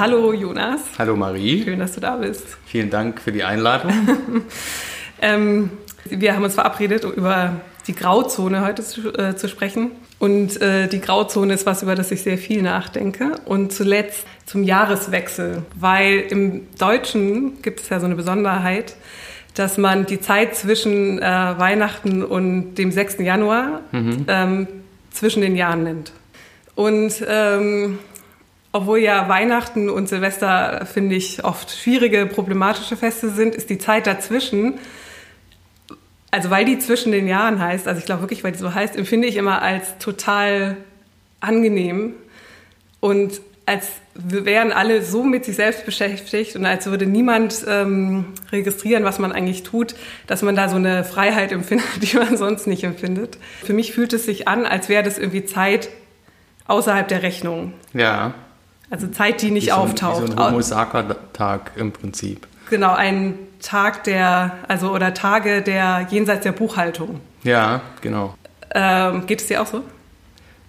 Hallo Jonas. Hallo Marie. Schön, dass du da bist. Vielen Dank für die Einladung. ähm, wir haben uns verabredet, um über die Grauzone heute zu, äh, zu sprechen. Und äh, die Grauzone ist was, über das ich sehr viel nachdenke. Und zuletzt zum Jahreswechsel, weil im Deutschen gibt es ja so eine Besonderheit, dass man die Zeit zwischen äh, Weihnachten und dem 6. Januar mhm. ähm, zwischen den Jahren nennt. Und ähm, obwohl ja Weihnachten und Silvester, finde ich, oft schwierige, problematische Feste sind, ist die Zeit dazwischen, also weil die zwischen den Jahren heißt, also ich glaube wirklich, weil die so heißt, empfinde ich immer als total angenehm und als wären alle so mit sich selbst beschäftigt und als würde niemand ähm, registrieren, was man eigentlich tut, dass man da so eine Freiheit empfindet, die man sonst nicht empfindet. Für mich fühlt es sich an, als wäre das irgendwie Zeit außerhalb der Rechnung. Ja. Also Zeit, die nicht wie so ein, auftaucht. Wie so ein Homo Tag im Prinzip. Genau, ein Tag der, also oder Tage der jenseits der Buchhaltung. Ja, genau. Ähm, geht es dir auch so?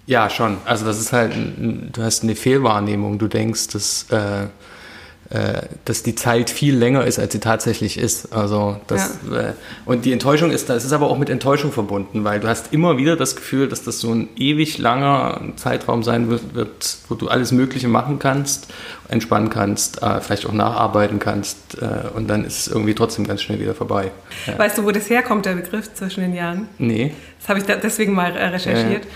Ja, schon. Also das ist halt, du hast eine Fehlwahrnehmung. Du denkst, dass, äh, dass die Zeit viel länger ist, als sie tatsächlich ist. Also das, ja. äh, und die Enttäuschung ist, das ist aber auch mit Enttäuschung verbunden, weil du hast immer wieder das Gefühl, dass das so ein ewig langer Zeitraum sein wird, wird wo du alles Mögliche machen kannst, entspannen kannst, äh, vielleicht auch nacharbeiten kannst äh, und dann ist es irgendwie trotzdem ganz schnell wieder vorbei. Ja. Weißt du, wo das herkommt, der Begriff zwischen den Jahren? Nee. Das habe ich deswegen mal äh, recherchiert.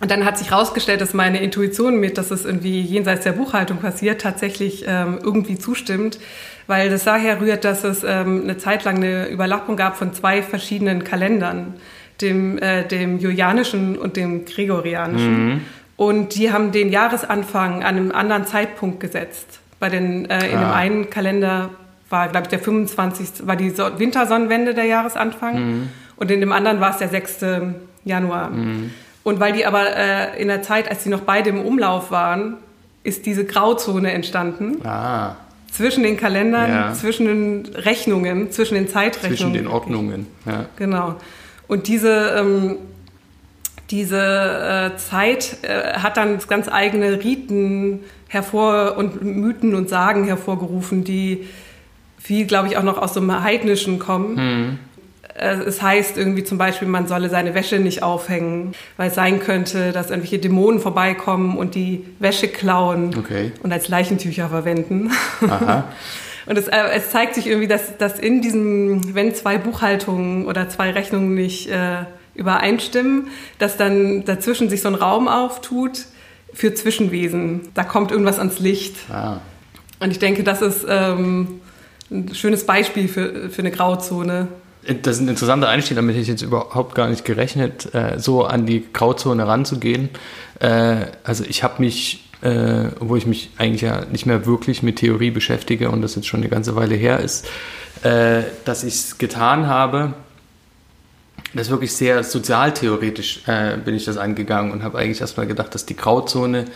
Und dann hat sich herausgestellt, dass meine Intuition mit, dass es irgendwie jenseits der Buchhaltung passiert, tatsächlich ähm, irgendwie zustimmt, weil das daher rührt, dass es ähm, eine Zeit lang eine Überlappung gab von zwei verschiedenen Kalendern, dem, äh, dem julianischen und dem gregorianischen. Mhm. Und die haben den Jahresanfang an einem anderen Zeitpunkt gesetzt. Bei den, äh, in ah. dem einen Kalender war, glaube ich, der 25. war die so Wintersonnenwende der Jahresanfang mhm. und in dem anderen war es der 6. Januar. Mhm. Und weil die aber äh, in der Zeit, als sie noch beide im Umlauf waren, ist diese Grauzone entstanden. Ah. Zwischen den Kalendern, ja. zwischen den Rechnungen, zwischen den Zeitrechnungen. Zwischen den Ordnungen, ja. Genau. Und diese, ähm, diese äh, Zeit äh, hat dann ganz eigene Riten hervor und Mythen und Sagen hervorgerufen, die viel, glaube ich, auch noch aus dem Heidnischen kommen. Mhm. Äh, es heißt irgendwie zum Beispiel, man solle seine Wäsche nicht aufhängen, weil es sein könnte, dass irgendwelche Dämonen vorbeikommen und die Wäsche klauen okay. und als Leichentücher verwenden. Aha. Und es, äh, es, zeigt sich irgendwie, dass, dass in diesem, wenn zwei Buchhaltungen oder zwei Rechnungen nicht äh, übereinstimmen, dass dann dazwischen sich so ein Raum auftut für Zwischenwesen. Da kommt irgendwas ans Licht. Ah. Und ich denke, das ist ähm, ein schönes Beispiel für, für eine Grauzone. Das ist ein interessanter Einstieg, damit ich jetzt überhaupt gar nicht gerechnet, äh, so an die Grauzone ranzugehen. Äh, also ich habe mich, äh, obwohl ich mich eigentlich ja nicht mehr wirklich mit Theorie beschäftige und das jetzt schon eine ganze Weile her ist, äh, dass ich es getan habe. Das ist wirklich sehr sozialtheoretisch äh, bin ich das angegangen und habe eigentlich erstmal gedacht, dass die Grauzone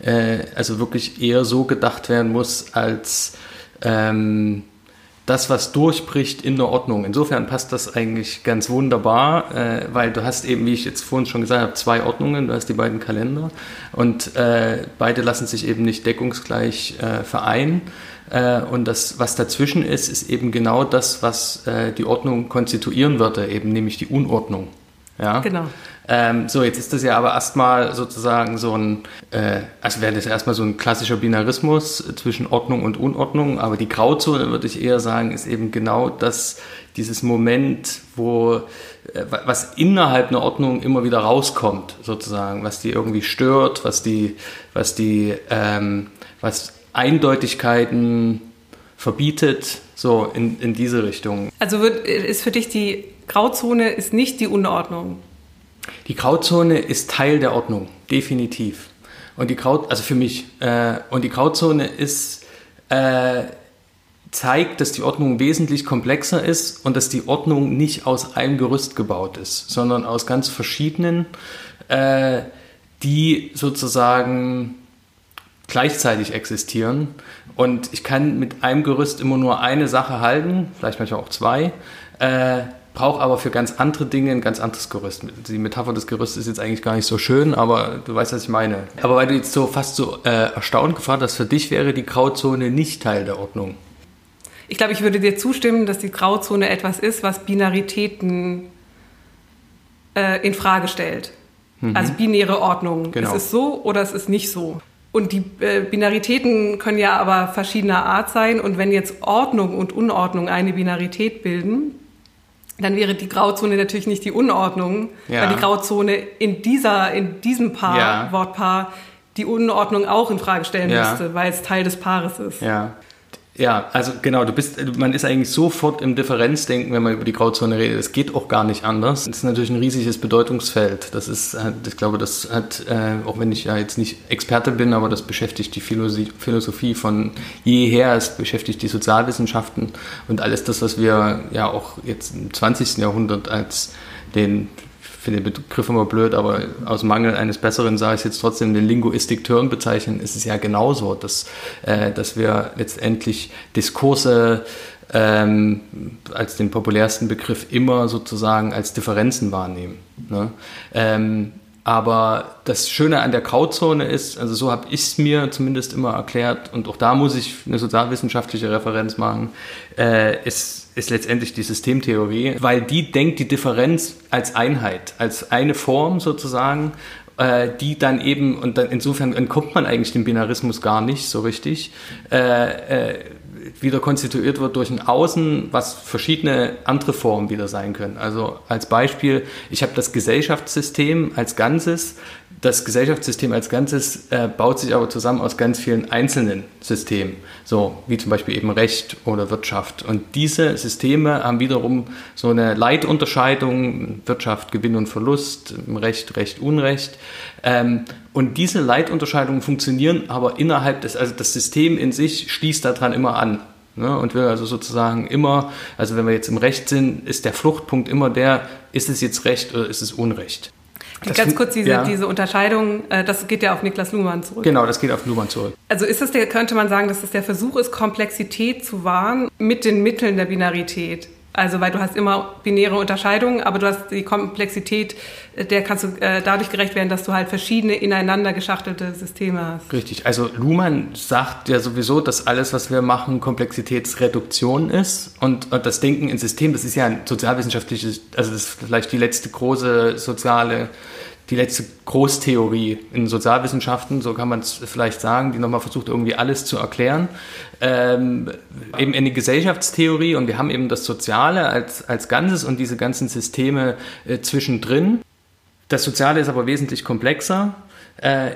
äh, also wirklich eher so gedacht werden muss als ähm, das, was durchbricht in der Ordnung. Insofern passt das eigentlich ganz wunderbar, äh, weil du hast eben, wie ich jetzt vorhin schon gesagt habe, zwei Ordnungen. Du hast die beiden Kalender und äh, beide lassen sich eben nicht deckungsgleich äh, vereinen. Äh, und das, was dazwischen ist, ist eben genau das, was äh, die Ordnung konstituieren würde, eben nämlich die Unordnung. Ja? Genau. Ähm, so, jetzt ist das ja aber erstmal sozusagen so ein, äh, also wäre das erstmal so ein klassischer Binarismus zwischen Ordnung und Unordnung, aber die Grauzone, würde ich eher sagen, ist eben genau das, dieses Moment, wo äh, was innerhalb einer Ordnung immer wieder rauskommt, sozusagen, was die irgendwie stört, was die, was die, ähm, was Eindeutigkeiten verbietet, so in, in diese Richtung. Also wird, ist für dich die Grauzone ist nicht die Unordnung? Die Grauzone ist Teil der Ordnung, definitiv. Und die Grau, also für mich, äh, und die Grauzone ist, äh, zeigt, dass die Ordnung wesentlich komplexer ist und dass die Ordnung nicht aus einem Gerüst gebaut ist, sondern aus ganz verschiedenen, äh, die sozusagen gleichzeitig existieren. Und ich kann mit einem Gerüst immer nur eine Sache halten, vielleicht manchmal auch zwei. Äh, brauche aber für ganz andere Dinge ein ganz anderes Gerüst. Die Metapher des Gerüstes ist jetzt eigentlich gar nicht so schön, aber du weißt, was ich meine. Aber weil du jetzt so fast so äh, erstaunt gefragt hast, für dich wäre die Grauzone nicht Teil der Ordnung. Ich glaube, ich würde dir zustimmen, dass die Grauzone etwas ist, was Binaritäten äh, in Frage stellt. Mhm. Also binäre Ordnung. Genau. Es ist so oder es ist nicht so. Und die äh, Binaritäten können ja aber verschiedener Art sein. Und wenn jetzt Ordnung und Unordnung eine Binarität bilden, dann wäre die Grauzone natürlich nicht die Unordnung, ja. weil die Grauzone in dieser, in diesem Paar, ja. Wortpaar, die Unordnung auch in Frage stellen ja. müsste, weil es Teil des Paares ist. Ja. Ja, also genau, du bist, man ist eigentlich sofort im Differenzdenken, wenn man über die Grauzone redet. Es geht auch gar nicht anders. Es ist natürlich ein riesiges Bedeutungsfeld. Das ist, ich glaube, das hat, äh, auch wenn ich ja jetzt nicht Experte bin, aber das beschäftigt die Philosophie von jeher, es beschäftigt die Sozialwissenschaften und alles das, was wir ja auch jetzt im 20. Jahrhundert als den finde den Begriff immer blöd, aber aus Mangel eines Besseren sage ich jetzt trotzdem den Linguistik-Turn bezeichnen, ist es ja genauso, dass, äh, dass wir letztendlich Diskurse ähm, als den populärsten Begriff immer sozusagen als Differenzen wahrnehmen. Ne? Ähm, aber das Schöne an der Grauzone ist, also so habe ich es mir zumindest immer erklärt, und auch da muss ich eine sozialwissenschaftliche Referenz machen, äh, ist ist letztendlich die Systemtheorie, weil die denkt die Differenz als Einheit, als eine Form sozusagen, äh, die dann eben, und dann insofern entkommt man eigentlich dem Binarismus gar nicht so richtig, äh, äh, wieder konstituiert wird durch ein Außen, was verschiedene andere Formen wieder sein können. Also als Beispiel, ich habe das Gesellschaftssystem als Ganzes, das Gesellschaftssystem als Ganzes äh, baut sich aber zusammen aus ganz vielen einzelnen Systemen, so wie zum Beispiel eben Recht oder Wirtschaft. Und diese Systeme haben wiederum so eine Leitunterscheidung, Wirtschaft, Gewinn und Verlust, Recht, Recht, Unrecht. Ähm, und diese Leitunterscheidungen funktionieren aber innerhalb des, also das System in sich schließt daran immer an. Ne, und will also sozusagen immer, also wenn wir jetzt im Recht sind, ist der Fluchtpunkt immer der, ist es jetzt Recht oder ist es Unrecht? Das Ganz kurz diese, ja. diese Unterscheidung, äh, das geht ja auf Niklas Luhmann zurück. Genau, das geht auf Luhmann zurück. Also ist es der, könnte man sagen, dass es der Versuch ist, Komplexität zu wahren mit den Mitteln der Binarität. Also weil du hast immer binäre Unterscheidungen, aber du hast die Komplexität, äh, der kannst du äh, dadurch gerecht werden, dass du halt verschiedene ineinander geschachtelte Systeme hast. Richtig. Also Luhmann sagt ja sowieso, dass alles, was wir machen, Komplexitätsreduktion ist und, und das Denken in System, das ist ja ein sozialwissenschaftliches, also das ist vielleicht die letzte große soziale die letzte Großtheorie in Sozialwissenschaften, so kann man es vielleicht sagen, die nochmal versucht, irgendwie alles zu erklären. Ähm, eben eine Gesellschaftstheorie und wir haben eben das Soziale als, als Ganzes und diese ganzen Systeme äh, zwischendrin. Das Soziale ist aber wesentlich komplexer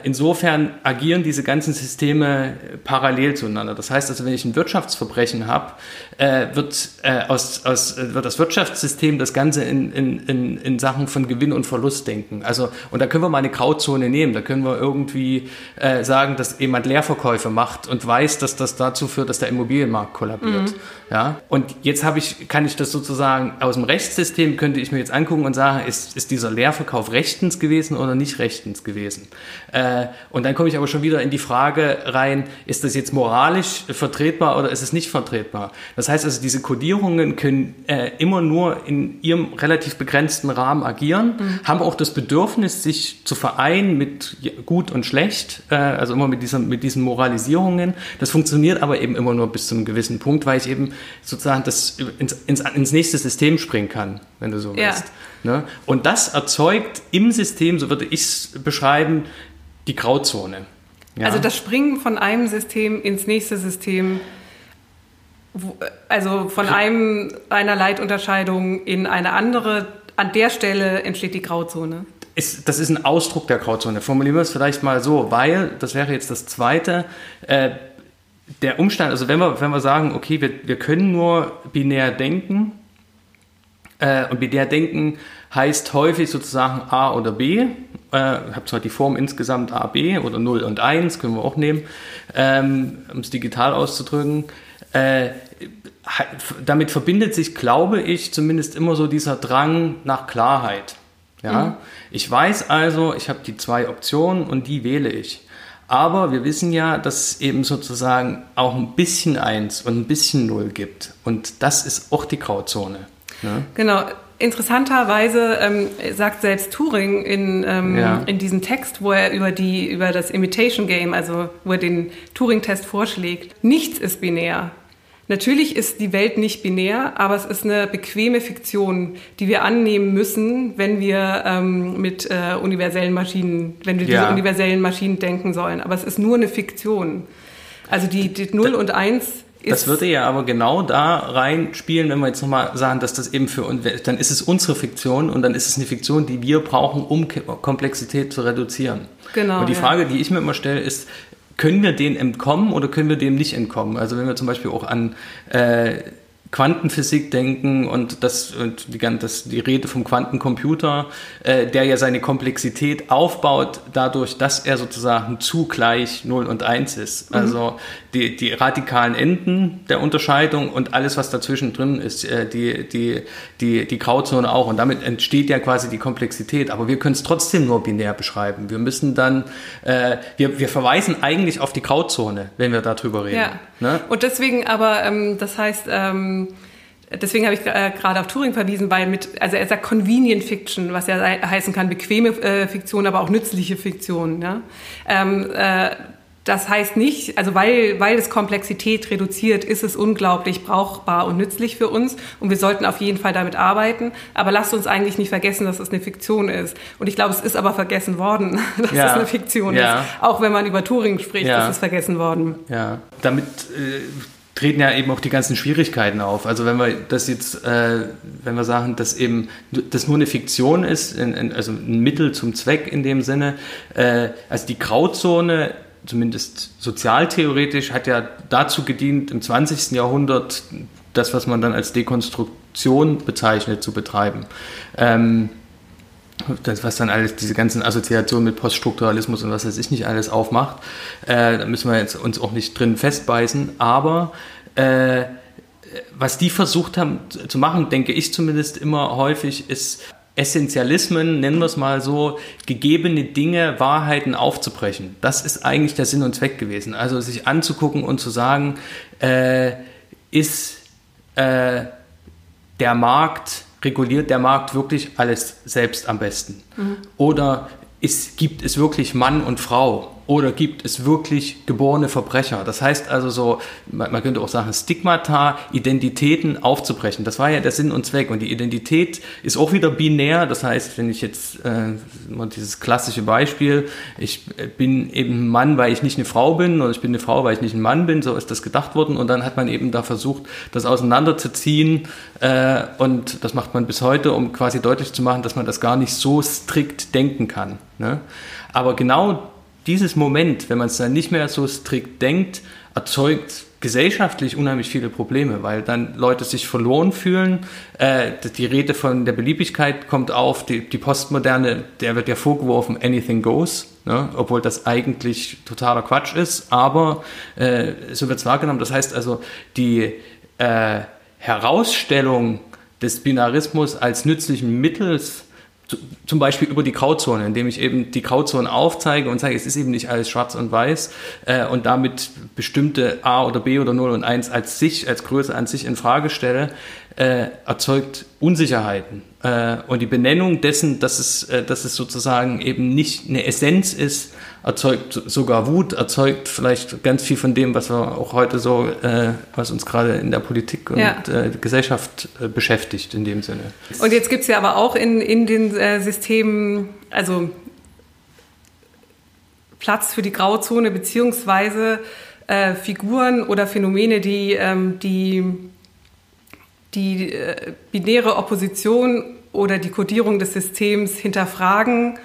insofern agieren diese ganzen Systeme parallel zueinander. Das heißt also, wenn ich ein Wirtschaftsverbrechen habe, äh, wird, äh, aus, aus, wird das Wirtschaftssystem das Ganze in, in, in, Sachen von Gewinn und Verlust denken. Also, und da können wir mal eine Grauzone nehmen. Da können wir irgendwie äh, sagen, dass jemand Leerverkäufe macht und weiß, dass das dazu führt, dass der Immobilienmarkt kollabiert. Mhm. Ja? Und jetzt habe ich, kann ich das sozusagen aus dem Rechtssystem, könnte ich mir jetzt angucken und sagen, ist, ist dieser Leerverkauf rechtens gewesen oder nicht rechtens gewesen? Äh, und dann komme ich aber schon wieder in die Frage rein, ist das jetzt moralisch vertretbar oder ist es nicht vertretbar? Das heißt also, diese Kodierungen können äh, immer nur in ihrem relativ begrenzten Rahmen agieren, mhm. haben auch das Bedürfnis, sich zu vereinen mit gut und schlecht, äh, also immer mit, dieser, mit diesen Moralisierungen. Das funktioniert aber eben immer nur bis zu einem gewissen Punkt, weil ich eben sozusagen das ins, ins, ins nächste System springen kann, wenn du so willst. Ja. Ne? Und das erzeugt im System, so würde ich es beschreiben, die Grauzone. Ja? Also das Springen von einem System ins nächste System, also von einem, einer Leitunterscheidung in eine andere, an der Stelle entsteht die Grauzone. Ist, das ist ein Ausdruck der Grauzone. Formulieren wir es vielleicht mal so, weil, das wäre jetzt das Zweite, äh, der Umstand, also wenn wir, wenn wir sagen, okay, wir, wir können nur binär denken, äh, und binär denken heißt häufig sozusagen A oder B. Äh, ich habe zwar die Form insgesamt A, B oder 0 und 1, können wir auch nehmen, ähm, um es digital auszudrücken. Äh, damit verbindet sich, glaube ich, zumindest immer so dieser Drang nach Klarheit. Ja? Mhm. Ich weiß also, ich habe die zwei Optionen und die wähle ich. Aber wir wissen ja, dass es eben sozusagen auch ein bisschen Eins und ein bisschen Null gibt. Und das ist auch die Grauzone. Ne? Genau interessanterweise ähm, sagt selbst Turing in, ähm, ja. in diesem Text, wo er über, die, über das Imitation Game, also wo er den Turing-Test vorschlägt, nichts ist binär. Natürlich ist die Welt nicht binär, aber es ist eine bequeme Fiktion, die wir annehmen müssen, wenn wir ähm, mit äh, universellen Maschinen, wenn wir ja. diese universellen Maschinen denken sollen. Aber es ist nur eine Fiktion. Also die, die 0 und 1 das würde ja aber genau da reinspielen, wenn wir jetzt nochmal sagen, dass das eben für uns, dann ist es unsere Fiktion und dann ist es eine Fiktion, die wir brauchen, um Komplexität zu reduzieren. Genau. Und die Frage, die ich mir immer stelle, ist, können wir denen entkommen oder können wir dem nicht entkommen? Also wenn wir zum Beispiel auch an äh, Quantenphysik denken und das und die, das, die Rede vom Quantencomputer, äh, der ja seine Komplexität aufbaut, dadurch, dass er sozusagen zugleich 0 und 1 ist. Mhm. Also die, die radikalen Enden der Unterscheidung und alles, was dazwischen drin ist, äh, die, die, die, die Grauzone auch. Und damit entsteht ja quasi die Komplexität. Aber wir können es trotzdem nur binär beschreiben. Wir müssen dann, äh, wir, wir verweisen eigentlich auf die Grauzone, wenn wir darüber reden. Ja. Ne? Und deswegen aber, ähm, das heißt, ähm, Deswegen habe ich äh, gerade auf Turing verwiesen, weil mit, also er sagt Convenient Fiction, was ja heißen kann, bequeme äh, Fiktion, aber auch nützliche Fiktion. Ja? Ähm, äh, das heißt nicht, also weil, weil es Komplexität reduziert, ist es unglaublich brauchbar und nützlich für uns und wir sollten auf jeden Fall damit arbeiten. Aber lasst uns eigentlich nicht vergessen, dass es eine Fiktion ist. Und ich glaube, es ist aber vergessen worden, dass ja. es eine Fiktion ja. ist. Auch wenn man über Turing spricht, ja. ist es vergessen worden. Ja, damit äh, treten ja eben auch die ganzen Schwierigkeiten auf. Also wenn wir das jetzt, äh, wenn wir sagen, dass eben das nur eine Fiktion ist, in, in, also ein Mittel zum Zweck in dem Sinne, äh, also die Grauzone zumindest sozialtheoretisch, hat ja dazu gedient, im 20. Jahrhundert das, was man dann als Dekonstruktion bezeichnet, zu betreiben. Ähm, das, was dann alles, diese ganzen Assoziationen mit Poststrukturalismus und was weiß ich nicht alles aufmacht, äh, da müssen wir jetzt uns auch nicht drin festbeißen, aber äh, was die versucht haben zu machen, denke ich zumindest immer häufig, ist Essentialismen, nennen wir es mal so, gegebene Dinge, Wahrheiten aufzubrechen. Das ist eigentlich der Sinn und Zweck gewesen. Also sich anzugucken und zu sagen, äh, ist äh, der Markt, reguliert der Markt wirklich alles selbst am besten? Mhm. Oder ist, gibt es wirklich Mann und Frau? Oder gibt es wirklich geborene Verbrecher? Das heißt also so, man könnte auch sagen, Stigmata, Identitäten aufzubrechen. Das war ja der Sinn und Zweck. Und die Identität ist auch wieder binär. Das heißt, wenn ich jetzt äh, dieses klassische Beispiel, ich bin eben ein Mann, weil ich nicht eine Frau bin, oder ich bin eine Frau, weil ich nicht ein Mann bin, so ist das gedacht worden. Und dann hat man eben da versucht, das auseinanderzuziehen. Äh, und das macht man bis heute, um quasi deutlich zu machen, dass man das gar nicht so strikt denken kann. Ne? Aber genau dieses Moment, wenn man es dann nicht mehr so strikt denkt, erzeugt gesellschaftlich unheimlich viele Probleme, weil dann Leute sich verloren fühlen. Äh, die Rede von der Beliebigkeit kommt auf, die, die Postmoderne, der wird ja vorgeworfen, anything goes, ne? obwohl das eigentlich totaler Quatsch ist, aber äh, so wird es wahrgenommen. Das heißt also, die äh, Herausstellung des Binarismus als nützlichen Mittels zum Beispiel über die Grauzone, indem ich eben die Grauzone aufzeige und sage, es ist eben nicht alles schwarz und weiß äh, und damit bestimmte A oder B oder 0 und 1 als sich, als Größe an sich in Frage stelle, äh, erzeugt Unsicherheiten. Äh, und die Benennung dessen, dass es, äh, dass es sozusagen eben nicht eine Essenz ist, erzeugt sogar Wut, erzeugt vielleicht ganz viel von dem, was wir auch heute so, äh, was uns gerade in der Politik und ja. äh, Gesellschaft äh, beschäftigt in dem Sinne. Und jetzt gibt es ja aber auch in, in den Systemen, also Platz für die Grauzone beziehungsweise Figuren oder Phänomene, die ähm, die, die äh, binäre Opposition oder die Kodierung des Systems hinterfragen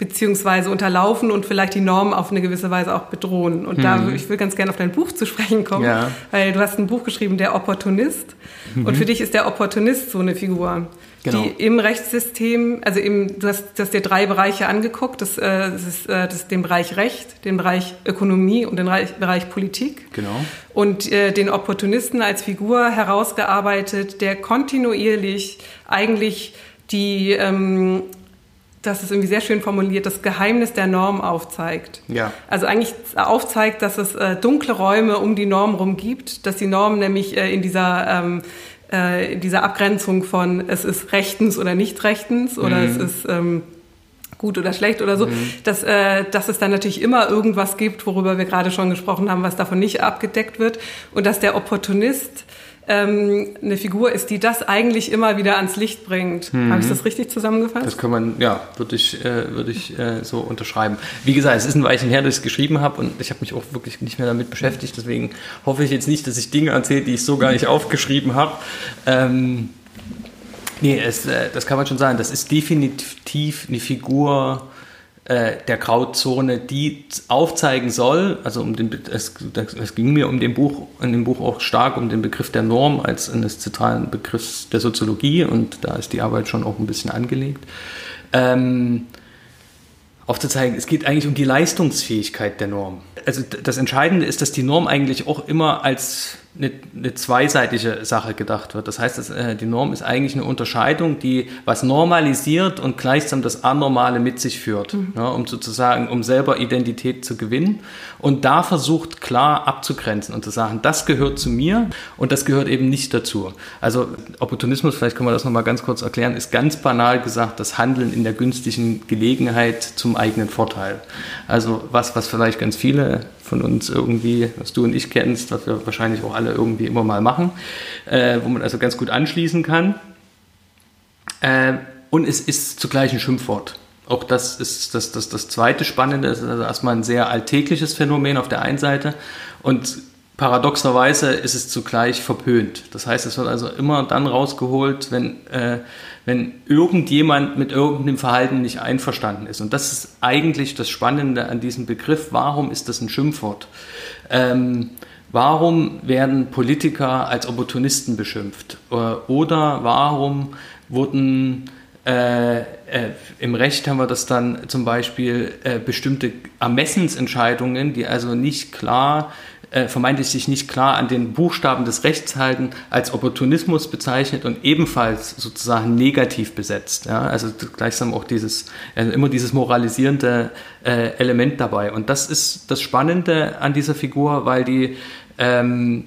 beziehungsweise unterlaufen und vielleicht die Normen auf eine gewisse Weise auch bedrohen. Und mhm. da ich will ganz gerne auf dein Buch zu sprechen kommen, ja. weil du hast ein Buch geschrieben, der Opportunist. Mhm. Und für dich ist der Opportunist so eine Figur, genau. die im Rechtssystem, also im, du hast, du hast dir drei Bereiche angeguckt, das, äh, das ist äh, das den Bereich Recht, den Bereich Ökonomie und den Bereich, Bereich Politik. Genau. Und äh, den Opportunisten als Figur herausgearbeitet, der kontinuierlich eigentlich die ähm, das ist irgendwie sehr schön formuliert, das Geheimnis der Norm aufzeigt. Ja. Also eigentlich aufzeigt, dass es äh, dunkle Räume um die Norm rum gibt, dass die Norm nämlich äh, in dieser ähm, äh, dieser Abgrenzung von es ist rechtens oder nicht rechtens oder mhm. es ist ähm, gut oder schlecht oder so, mhm. dass, äh, dass es dann natürlich immer irgendwas gibt, worüber wir gerade schon gesprochen haben, was davon nicht abgedeckt wird und dass der Opportunist ähm, eine Figur ist, die das eigentlich immer wieder ans Licht bringt. Mhm. Habe ich das richtig zusammengefasst? Das kann man, ja, würde ich, äh, würde ich äh, so unterschreiben. Wie gesagt, es ist ein Weilchen her, dass ich es geschrieben habe und ich habe mich auch wirklich nicht mehr damit beschäftigt. Deswegen hoffe ich jetzt nicht, dass ich Dinge erzähle, die ich so gar nicht aufgeschrieben habe. Ähm, nee, es, äh, das kann man schon sagen. Das ist definitiv eine Figur, äh, der Grauzone, die aufzeigen soll, also um den, es, es, ging mir um den Buch, in dem Buch auch stark um den Begriff der Norm als eines zentralen Begriffs der Soziologie und da ist die Arbeit schon auch ein bisschen angelegt. Ähm, aufzuzeigen, es geht eigentlich um die Leistungsfähigkeit der Norm. Also das Entscheidende ist, dass die Norm eigentlich auch immer als eine, eine zweiseitige Sache gedacht wird. Das heißt, dass, äh, die Norm ist eigentlich eine Unterscheidung, die was normalisiert und gleichsam das Anormale mit sich führt, mhm. ja, um sozusagen, um selber Identität zu gewinnen und da versucht klar abzugrenzen und zu sagen, das gehört zu mir und das gehört eben nicht dazu. Also Opportunismus, vielleicht können wir das nochmal ganz kurz erklären, ist ganz banal gesagt das Handeln in der günstigen Gelegenheit zum eigenen Vorteil. Also was, was vielleicht ganz viele von uns irgendwie, was du und ich kennst, was wir wahrscheinlich auch alle irgendwie immer mal machen, äh, wo man also ganz gut anschließen kann. Äh, und es ist zugleich ein Schimpfwort. Auch das ist das, das, das zweite Spannende. Es ist also erstmal ein sehr alltägliches Phänomen auf der einen Seite und paradoxerweise ist es zugleich verpönt. Das heißt, es wird also immer dann rausgeholt, wenn, äh, wenn irgendjemand mit irgendeinem Verhalten nicht einverstanden ist. Und das ist eigentlich das Spannende an diesem Begriff. Warum ist das ein Schimpfwort? Ähm, warum werden Politiker als Opportunisten beschimpft? Äh, oder warum wurden äh, äh, Im Recht haben wir das dann zum Beispiel äh, bestimmte Ermessensentscheidungen, die also nicht klar äh, vermeintlich sich nicht klar an den Buchstaben des Rechts halten, als Opportunismus bezeichnet und ebenfalls sozusagen negativ besetzt. Ja? Also gleichsam auch dieses, also immer dieses moralisierende äh, Element dabei. Und das ist das Spannende an dieser Figur, weil die ähm,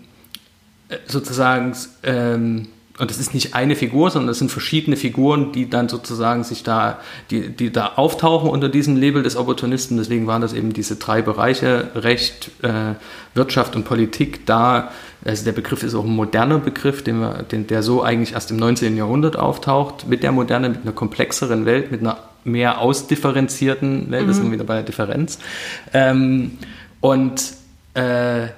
sozusagen ähm, und das ist nicht eine Figur, sondern es sind verschiedene Figuren, die dann sozusagen sich da, die, die da auftauchen unter diesem Label des Opportunisten. Deswegen waren das eben diese drei Bereiche, Recht, äh, Wirtschaft und Politik. Da, also der Begriff ist auch ein moderner Begriff, den wir, den, der so eigentlich erst im 19. Jahrhundert auftaucht, mit der Moderne, mit einer komplexeren Welt, mit einer mehr ausdifferenzierten Welt, mhm. das sind wir wieder bei der Differenz. Ähm, und äh,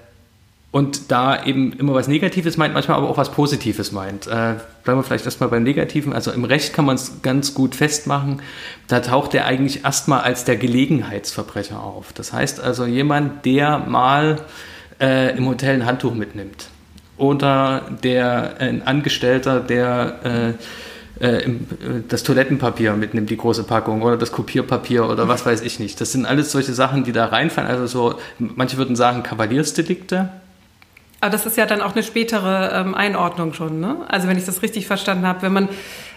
und da eben immer was Negatives meint, manchmal aber auch was Positives meint. Äh, bleiben wir vielleicht erstmal beim Negativen. Also im Recht kann man es ganz gut festmachen. Da taucht er eigentlich erstmal als der Gelegenheitsverbrecher auf. Das heißt also jemand, der mal äh, im Hotel ein Handtuch mitnimmt. Oder der ein Angestellter, der äh, äh, im, äh, das Toilettenpapier mitnimmt, die große Packung, oder das Kopierpapier oder was weiß ich nicht. Das sind alles solche Sachen, die da reinfallen. Also so, manche würden sagen Kavaliersdelikte aber das ist ja dann auch eine spätere ähm, Einordnung schon, ne? Also wenn ich das richtig verstanden habe, wenn man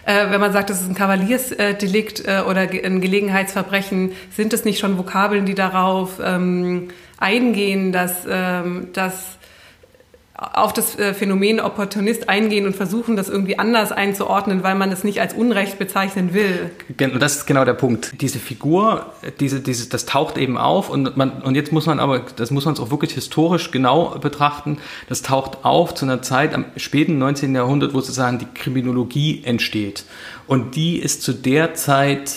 äh, wenn man sagt, das ist ein Kavaliersdelikt äh, oder ein Gelegenheitsverbrechen, sind es nicht schon Vokabeln, die darauf ähm, eingehen, dass, ähm, dass auf das äh, Phänomen Opportunist eingehen und versuchen, das irgendwie anders einzuordnen, weil man es nicht als Unrecht bezeichnen will. Und das ist genau der Punkt. Diese Figur, diese, diese, das taucht eben auf und man, und jetzt muss man aber, das muss man es auch wirklich historisch genau betrachten, das taucht auf zu einer Zeit am späten 19. Jahrhundert, wo sozusagen die Kriminologie entsteht. Und die ist zu der Zeit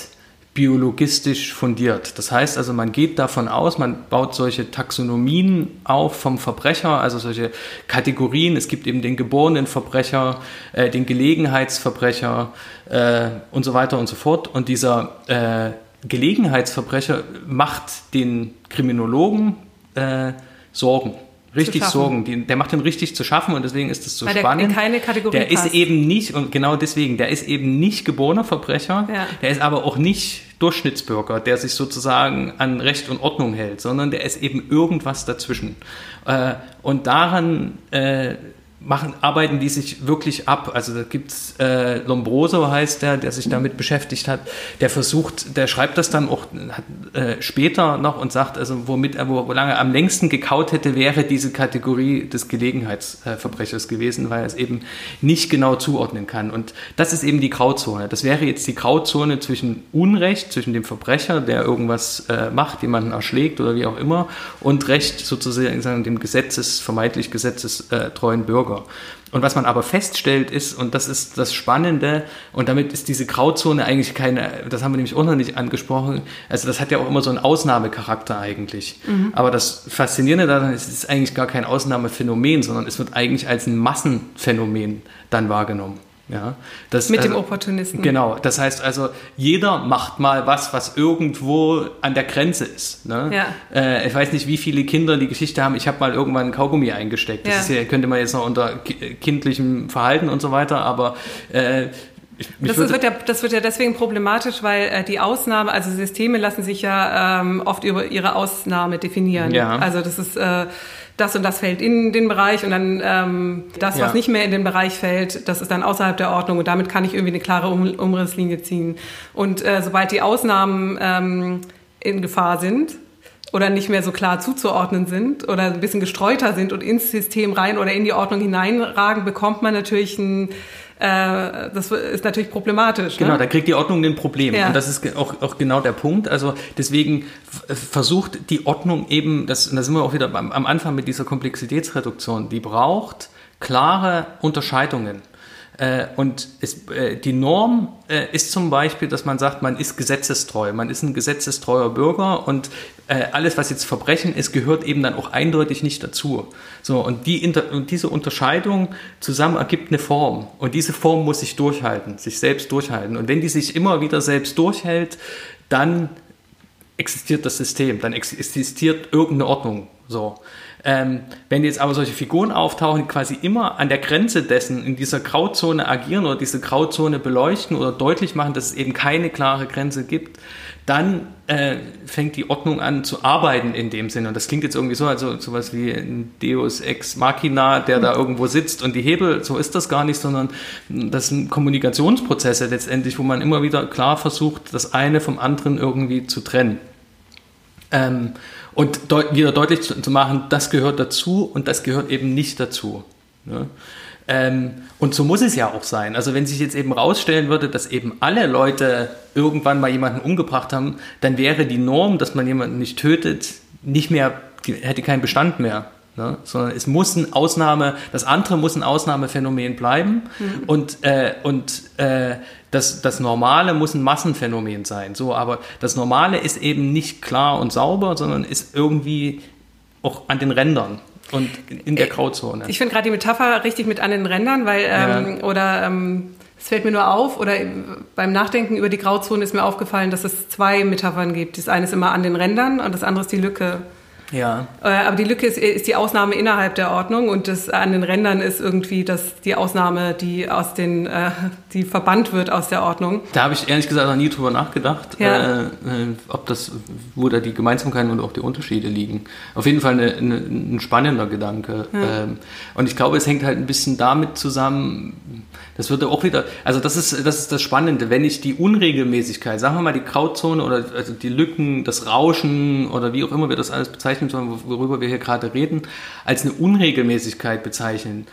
biologistisch fundiert. Das heißt also, man geht davon aus, man baut solche Taxonomien auf vom Verbrecher, also solche Kategorien. Es gibt eben den geborenen Verbrecher, äh, den Gelegenheitsverbrecher äh, und so weiter und so fort. Und dieser äh, Gelegenheitsverbrecher macht den Kriminologen äh, Sorgen richtig sorgen. Die, der macht den richtig zu schaffen und deswegen ist es so Weil spannend. Der, in keine Kategorie der passt. ist eben nicht, und genau deswegen, der ist eben nicht geborener Verbrecher, ja. der ist aber auch nicht Durchschnittsbürger, der sich sozusagen an Recht und Ordnung hält, sondern der ist eben irgendwas dazwischen. Äh, und daran äh, machen, arbeiten die sich wirklich ab. Also da gibt's äh, Lombroso heißt der, der sich damit beschäftigt hat, der versucht, der schreibt das dann auch äh, später noch und sagt, also womit er, wo lange am längsten gekaut hätte, wäre diese Kategorie des Gelegenheitsverbrechers gewesen, weil er es eben nicht genau zuordnen kann. Und das ist eben die Grauzone. Das wäre jetzt die Grauzone zwischen Unrecht, zwischen dem Verbrecher, der irgendwas äh, macht, jemanden erschlägt oder wie auch immer, und Recht sozusagen dem Gesetzes, vermeintlich gesetzestreuen Bürger. Bürger. Und was man aber feststellt ist, und das ist das Spannende, und damit ist diese Grauzone eigentlich keine, das haben wir nämlich auch noch nicht angesprochen, also das hat ja auch immer so einen Ausnahmecharakter eigentlich. Mhm. Aber das Faszinierende daran ist, es ist eigentlich gar kein Ausnahmephänomen, sondern es wird eigentlich als ein Massenphänomen dann wahrgenommen. Ja, das, Mit dem also, Opportunisten. Genau, das heißt also, jeder macht mal was, was irgendwo an der Grenze ist. Ne? Ja. Äh, ich weiß nicht, wie viele Kinder die Geschichte haben, ich habe mal irgendwann ein Kaugummi eingesteckt. Das ja. ja, könnte man jetzt noch unter kindlichem Verhalten und so weiter, aber äh, das, wird ja, das wird ja deswegen problematisch, weil äh, die Ausnahme, also Systeme lassen sich ja ähm, oft über ihre Ausnahme definieren. Ja. Also das ist äh, das und das fällt in den Bereich und dann ähm, das, was ja. nicht mehr in den Bereich fällt, das ist dann außerhalb der Ordnung und damit kann ich irgendwie eine klare um Umrisslinie ziehen. Und äh, sobald die Ausnahmen ähm, in Gefahr sind, oder nicht mehr so klar zuzuordnen sind oder ein bisschen gestreuter sind und ins System rein oder in die Ordnung hineinragen, bekommt man natürlich ein das ist natürlich problematisch. Genau, ne? da kriegt die Ordnung ein Problem. Ja. Und das ist auch, auch genau der Punkt. Also deswegen versucht die Ordnung eben, das, und da sind wir auch wieder am, am Anfang mit dieser Komplexitätsreduktion, die braucht klare Unterscheidungen. Äh, und es, äh, die Norm äh, ist zum Beispiel, dass man sagt, man ist gesetzestreu, man ist ein gesetzestreuer Bürger und alles, was jetzt Verbrechen ist, gehört eben dann auch eindeutig nicht dazu. So, und, die, und diese Unterscheidung zusammen ergibt eine Form. Und diese Form muss sich durchhalten, sich selbst durchhalten. Und wenn die sich immer wieder selbst durchhält, dann existiert das System, dann existiert irgendeine Ordnung. So. Ähm, wenn jetzt aber solche Figuren auftauchen, die quasi immer an der Grenze dessen in dieser Grauzone agieren oder diese Grauzone beleuchten oder deutlich machen, dass es eben keine klare Grenze gibt, dann äh, fängt die Ordnung an zu arbeiten in dem Sinne. Und das klingt jetzt irgendwie so, also sowas wie ein Deus Ex Machina, der da irgendwo sitzt und die Hebel, so ist das gar nicht, sondern das sind Kommunikationsprozesse letztendlich, wo man immer wieder klar versucht, das eine vom anderen irgendwie zu trennen. Ähm, und deut wieder deutlich zu, zu, machen, das gehört dazu und das gehört eben nicht dazu. Ne? Ähm, und so muss es ja auch sein. Also wenn sich jetzt eben rausstellen würde, dass eben alle Leute irgendwann mal jemanden umgebracht haben, dann wäre die Norm, dass man jemanden nicht tötet, nicht mehr, hätte keinen Bestand mehr. Ne? Sondern es muss ein Ausnahme, das andere muss ein Ausnahmephänomen bleiben mhm. und, äh, und äh, das, das Normale muss ein Massenphänomen sein. So, aber das Normale ist eben nicht klar und sauber, sondern ist irgendwie auch an den Rändern und in der äh, Grauzone. Ich finde gerade die Metapher richtig mit an den Rändern, weil ähm, ja. oder ähm, es fällt mir nur auf, oder beim Nachdenken über die Grauzone ist mir aufgefallen, dass es zwei Metaphern gibt. Das eine ist immer an den Rändern und das andere ist die Lücke. Ja. Äh, aber die Lücke ist, ist, die Ausnahme innerhalb der Ordnung und das an den Rändern ist irgendwie das, die Ausnahme, die aus den, äh, die verbannt wird aus der Ordnung. Da habe ich ehrlich gesagt noch nie drüber nachgedacht, ja. äh, äh ob das, wo da die Gemeinsamkeiten und auch die Unterschiede liegen. Auf jeden Fall eine, eine, ein spannender Gedanke. Ja. Ähm, und ich glaube, es hängt halt ein bisschen damit zusammen, das würde auch wieder, also das ist, das ist das Spannende, wenn ich die Unregelmäßigkeit, sagen wir mal die Grauzone oder also die Lücken, das Rauschen oder wie auch immer wir das alles bezeichnen sollen, worüber wir hier gerade reden, als eine Unregelmäßigkeit bezeichnen,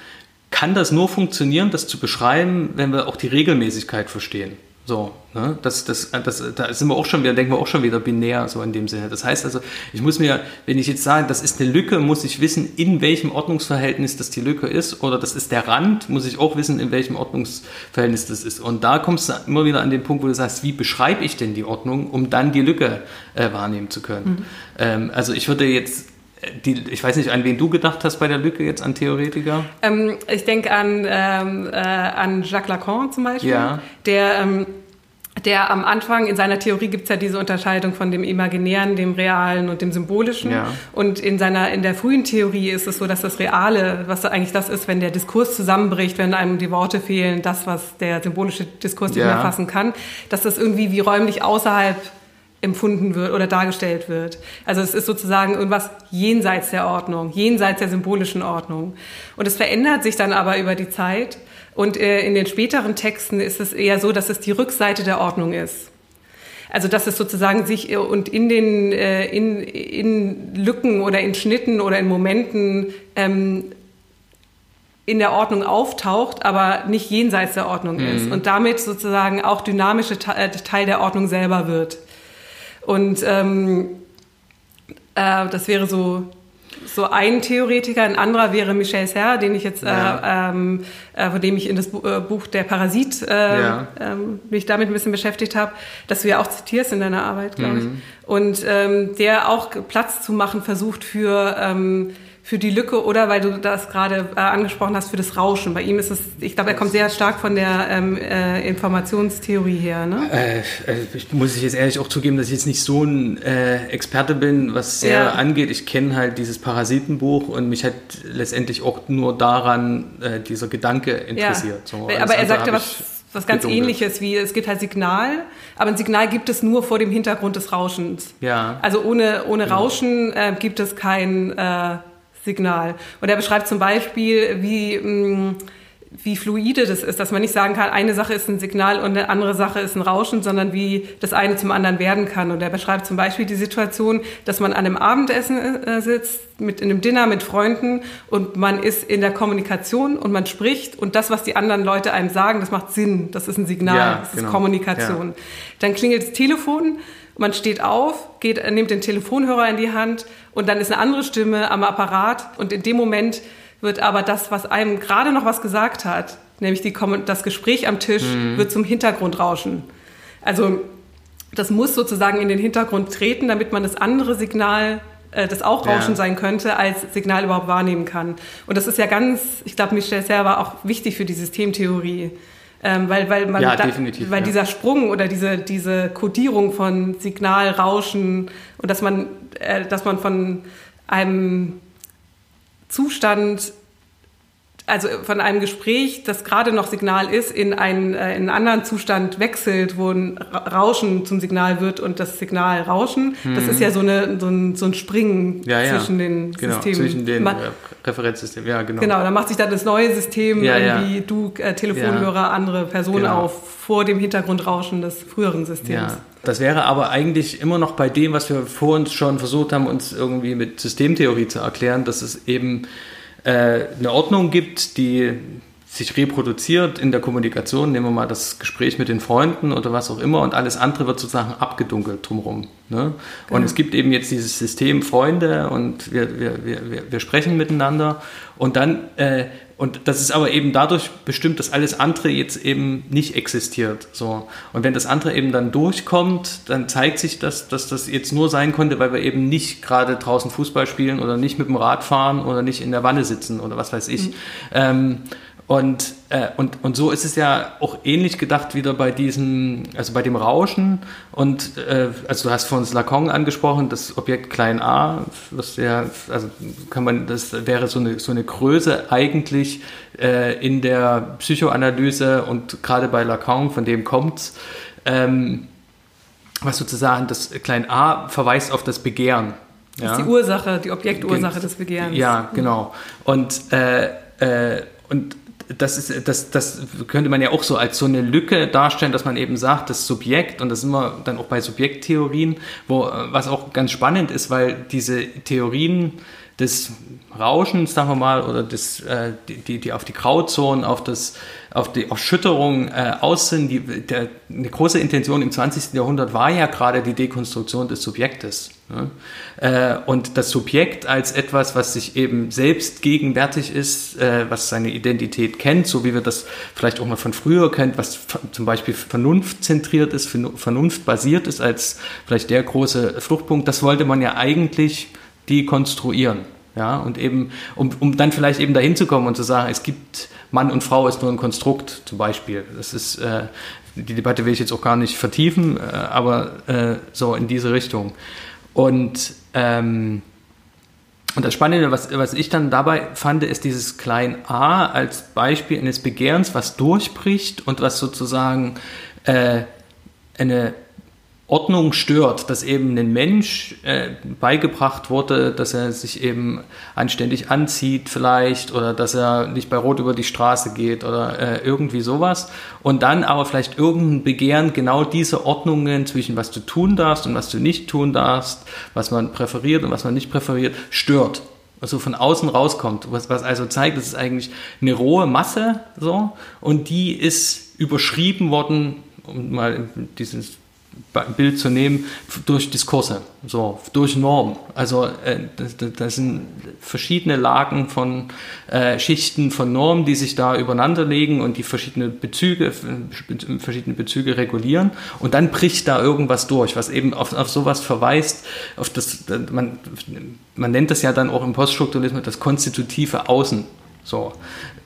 kann das nur funktionieren, das zu beschreiben, wenn wir auch die Regelmäßigkeit verstehen. So, ne? das, das, das, da sind wir auch schon wieder, denken wir auch schon wieder binär, so in dem Sinne. Das heißt also, ich muss mir, wenn ich jetzt sage, das ist eine Lücke, muss ich wissen, in welchem Ordnungsverhältnis das die Lücke ist, oder das ist der Rand, muss ich auch wissen, in welchem Ordnungsverhältnis das ist. Und da kommst du immer wieder an den Punkt, wo du sagst, wie beschreibe ich denn die Ordnung, um dann die Lücke äh, wahrnehmen zu können. Mhm. Ähm, also ich würde jetzt die, ich weiß nicht, an wen du gedacht hast bei der Lücke jetzt, an Theoretiker? Ähm, ich denke an, ähm, äh, an Jacques Lacan zum Beispiel, ja. der, ähm, der am Anfang in seiner Theorie gibt es ja diese Unterscheidung von dem Imaginären, dem Realen und dem Symbolischen. Ja. Und in seiner in der frühen Theorie ist es so, dass das Reale, was eigentlich das ist, wenn der Diskurs zusammenbricht, wenn einem die Worte fehlen, das, was der symbolische Diskurs nicht ja. mehr fassen kann, dass das irgendwie wie räumlich außerhalb empfunden wird oder dargestellt wird. Also es ist sozusagen irgendwas jenseits der Ordnung, jenseits der symbolischen Ordnung. Und es verändert sich dann aber über die Zeit. Und äh, in den späteren Texten ist es eher so, dass es die Rückseite der Ordnung ist. Also dass es sozusagen sich äh, und in den äh, in, in Lücken oder in Schnitten oder in Momenten ähm, in der Ordnung auftaucht, aber nicht jenseits der Ordnung mhm. ist und damit sozusagen auch dynamische Teil der Ordnung selber wird. Und ähm, äh, das wäre so, so ein Theoretiker. Ein anderer wäre Michel Serre, den ich jetzt, äh, ja. ähm, äh, von dem ich in das äh, Buch Der Parasit äh, ja. ähm, mich damit ein bisschen beschäftigt habe, dass du ja auch zitierst in deiner Arbeit, glaube mhm. ich. Und ähm, der auch Platz zu machen versucht für ähm, für die Lücke oder weil du das gerade äh, angesprochen hast, für das Rauschen. Bei ihm ist es, ich glaube, er kommt sehr stark von der ähm, äh, Informationstheorie her. Ne? Äh, äh ich muss ich jetzt ehrlich auch zugeben, dass ich jetzt nicht so ein äh, Experte bin, was sehr ja. angeht. Ich kenne halt dieses Parasitenbuch und mich hat letztendlich auch nur daran äh, dieser Gedanke interessiert. Ja. So, aber er sagte was was ganz gedunkelt. ähnliches wie es gibt halt Signal, aber ein Signal gibt es nur vor dem Hintergrund des Rauschens. Ja. Also ohne, ohne genau. Rauschen äh, gibt es kein äh, Signal. Und er beschreibt zum Beispiel, wie, mm, wie fluide das ist, dass man nicht sagen kann, eine Sache ist ein Signal und eine andere Sache ist ein Rauschen, sondern wie das eine zum anderen werden kann. Und er beschreibt zum Beispiel die Situation, dass man an einem Abendessen äh, sitzt, mit in einem Dinner mit Freunden und man ist in der Kommunikation und man spricht und das, was die anderen Leute einem sagen, das macht Sinn, das ist ein Signal, ja, das genau. ist Kommunikation. Ja. Dann klingelt das Telefon man steht auf, geht, nimmt den Telefonhörer in die Hand und dann ist eine andere Stimme am Apparat und in dem Moment wird aber das, was einem gerade noch was gesagt hat, nämlich die, das Gespräch am Tisch, mhm. wird zum Hintergrund rauschen. Also das muss sozusagen in den Hintergrund treten, damit man das andere Signal, äh, das auch Rauschen ja. sein könnte, als Signal überhaupt wahrnehmen kann. Und das ist ja ganz, ich glaube, Michel Serre war auch wichtig für die Systemtheorie. Ähm, weil weil, man ja, da, weil ja. dieser Sprung oder diese, diese Kodierung von Signal, Rauschen und dass man, äh, dass man von einem Zustand also von einem Gespräch, das gerade noch Signal ist, in einen, äh, in einen anderen Zustand wechselt, wo ein Rauschen zum Signal wird und das Signal Rauschen. Mhm. Das ist ja so, eine, so, ein, so ein Springen ja, ja. zwischen den genau, Systemen. Zwischen den Man, Referenzsystemen, ja, genau. Genau, da macht sich dann das neue System, ja, irgendwie du, äh, Telefonhörer, andere Personen genau. auf, vor dem Hintergrundrauschen des früheren Systems. Ja. Das wäre aber eigentlich immer noch bei dem, was wir vor uns schon versucht haben, uns irgendwie mit Systemtheorie zu erklären, dass es eben äh, eine Ordnung gibt, die sich reproduziert in der Kommunikation, nehmen wir mal das Gespräch mit den Freunden oder was auch immer und alles andere wird sozusagen abgedunkelt drumherum. Ne? Und genau. es gibt eben jetzt dieses System Freunde und wir, wir, wir, wir sprechen miteinander und dann äh, und das ist aber eben dadurch bestimmt, dass alles andere jetzt eben nicht existiert. So. Und wenn das andere eben dann durchkommt, dann zeigt sich das, dass das jetzt nur sein konnte, weil wir eben nicht gerade draußen Fußball spielen oder nicht mit dem Rad fahren oder nicht in der Wanne sitzen oder was weiß ich. Mhm. Ähm, und, äh, und, und so ist es ja auch ähnlich gedacht wieder bei diesem, also bei dem Rauschen. Und äh, also du hast von Lacan angesprochen, das Objekt klein a, was ja, also kann man, das wäre so eine, so eine Größe eigentlich äh, in der Psychoanalyse und gerade bei Lacan, von dem kommt's, ähm, was sozusagen das klein a verweist auf das Begehren. Das ist die Ursache, die Objektursache des Begehrens. Ja, genau. Und, äh, äh, und das, ist, das, das könnte man ja auch so als so eine Lücke darstellen, dass man eben sagt, das Subjekt, und das sind wir dann auch bei Subjekttheorien, wo, was auch ganz spannend ist, weil diese Theorien des Rauschens, sagen wir mal, oder des, äh, die, die auf die Grauzonen, auf, das, auf die auf Schütterung äh, aus sind, die, der, eine große Intention im 20. Jahrhundert war ja gerade die Dekonstruktion des Subjektes. Äh, und das Subjekt als etwas, was sich eben selbst gegenwärtig ist, äh, was seine Identität kennt, so wie wir das vielleicht auch mal von früher kennt, was zum Beispiel vernunftzentriert ist, vernunftbasiert ist als vielleicht der große Fluchtpunkt, das wollte man ja eigentlich dekonstruieren. Ja, und eben, um, um dann vielleicht eben dahin zu kommen und zu sagen, es gibt Mann und Frau ist nur ein Konstrukt zum Beispiel. Das ist, äh, die Debatte will ich jetzt auch gar nicht vertiefen, äh, aber äh, so in diese Richtung. Und, ähm, und das Spannende, was, was ich dann dabei fand, ist dieses klein a als Beispiel eines Begehrens, was durchbricht und was sozusagen äh, eine Ordnung stört, dass eben ein Mensch äh, beigebracht wurde, dass er sich eben anständig anzieht vielleicht oder dass er nicht bei Rot über die Straße geht oder äh, irgendwie sowas. Und dann aber vielleicht irgendein Begehren genau diese Ordnungen zwischen was du tun darfst und was du nicht tun darfst, was man präferiert und was man nicht präferiert, stört. Also von außen rauskommt, was, was also zeigt, das ist eigentlich eine rohe Masse so. Und die ist überschrieben worden, um mal dieses Bild zu nehmen, durch Diskurse, so, durch Normen. Also äh, das, das, sind verschiedene Lagen von äh, Schichten von Normen, die sich da übereinander legen und die verschiedene Bezüge, verschiedene Bezüge regulieren. Und dann bricht da irgendwas durch, was eben auf, auf sowas verweist, auf das, man, man nennt das ja dann auch im Poststrukturalismus das konstitutive Außen. So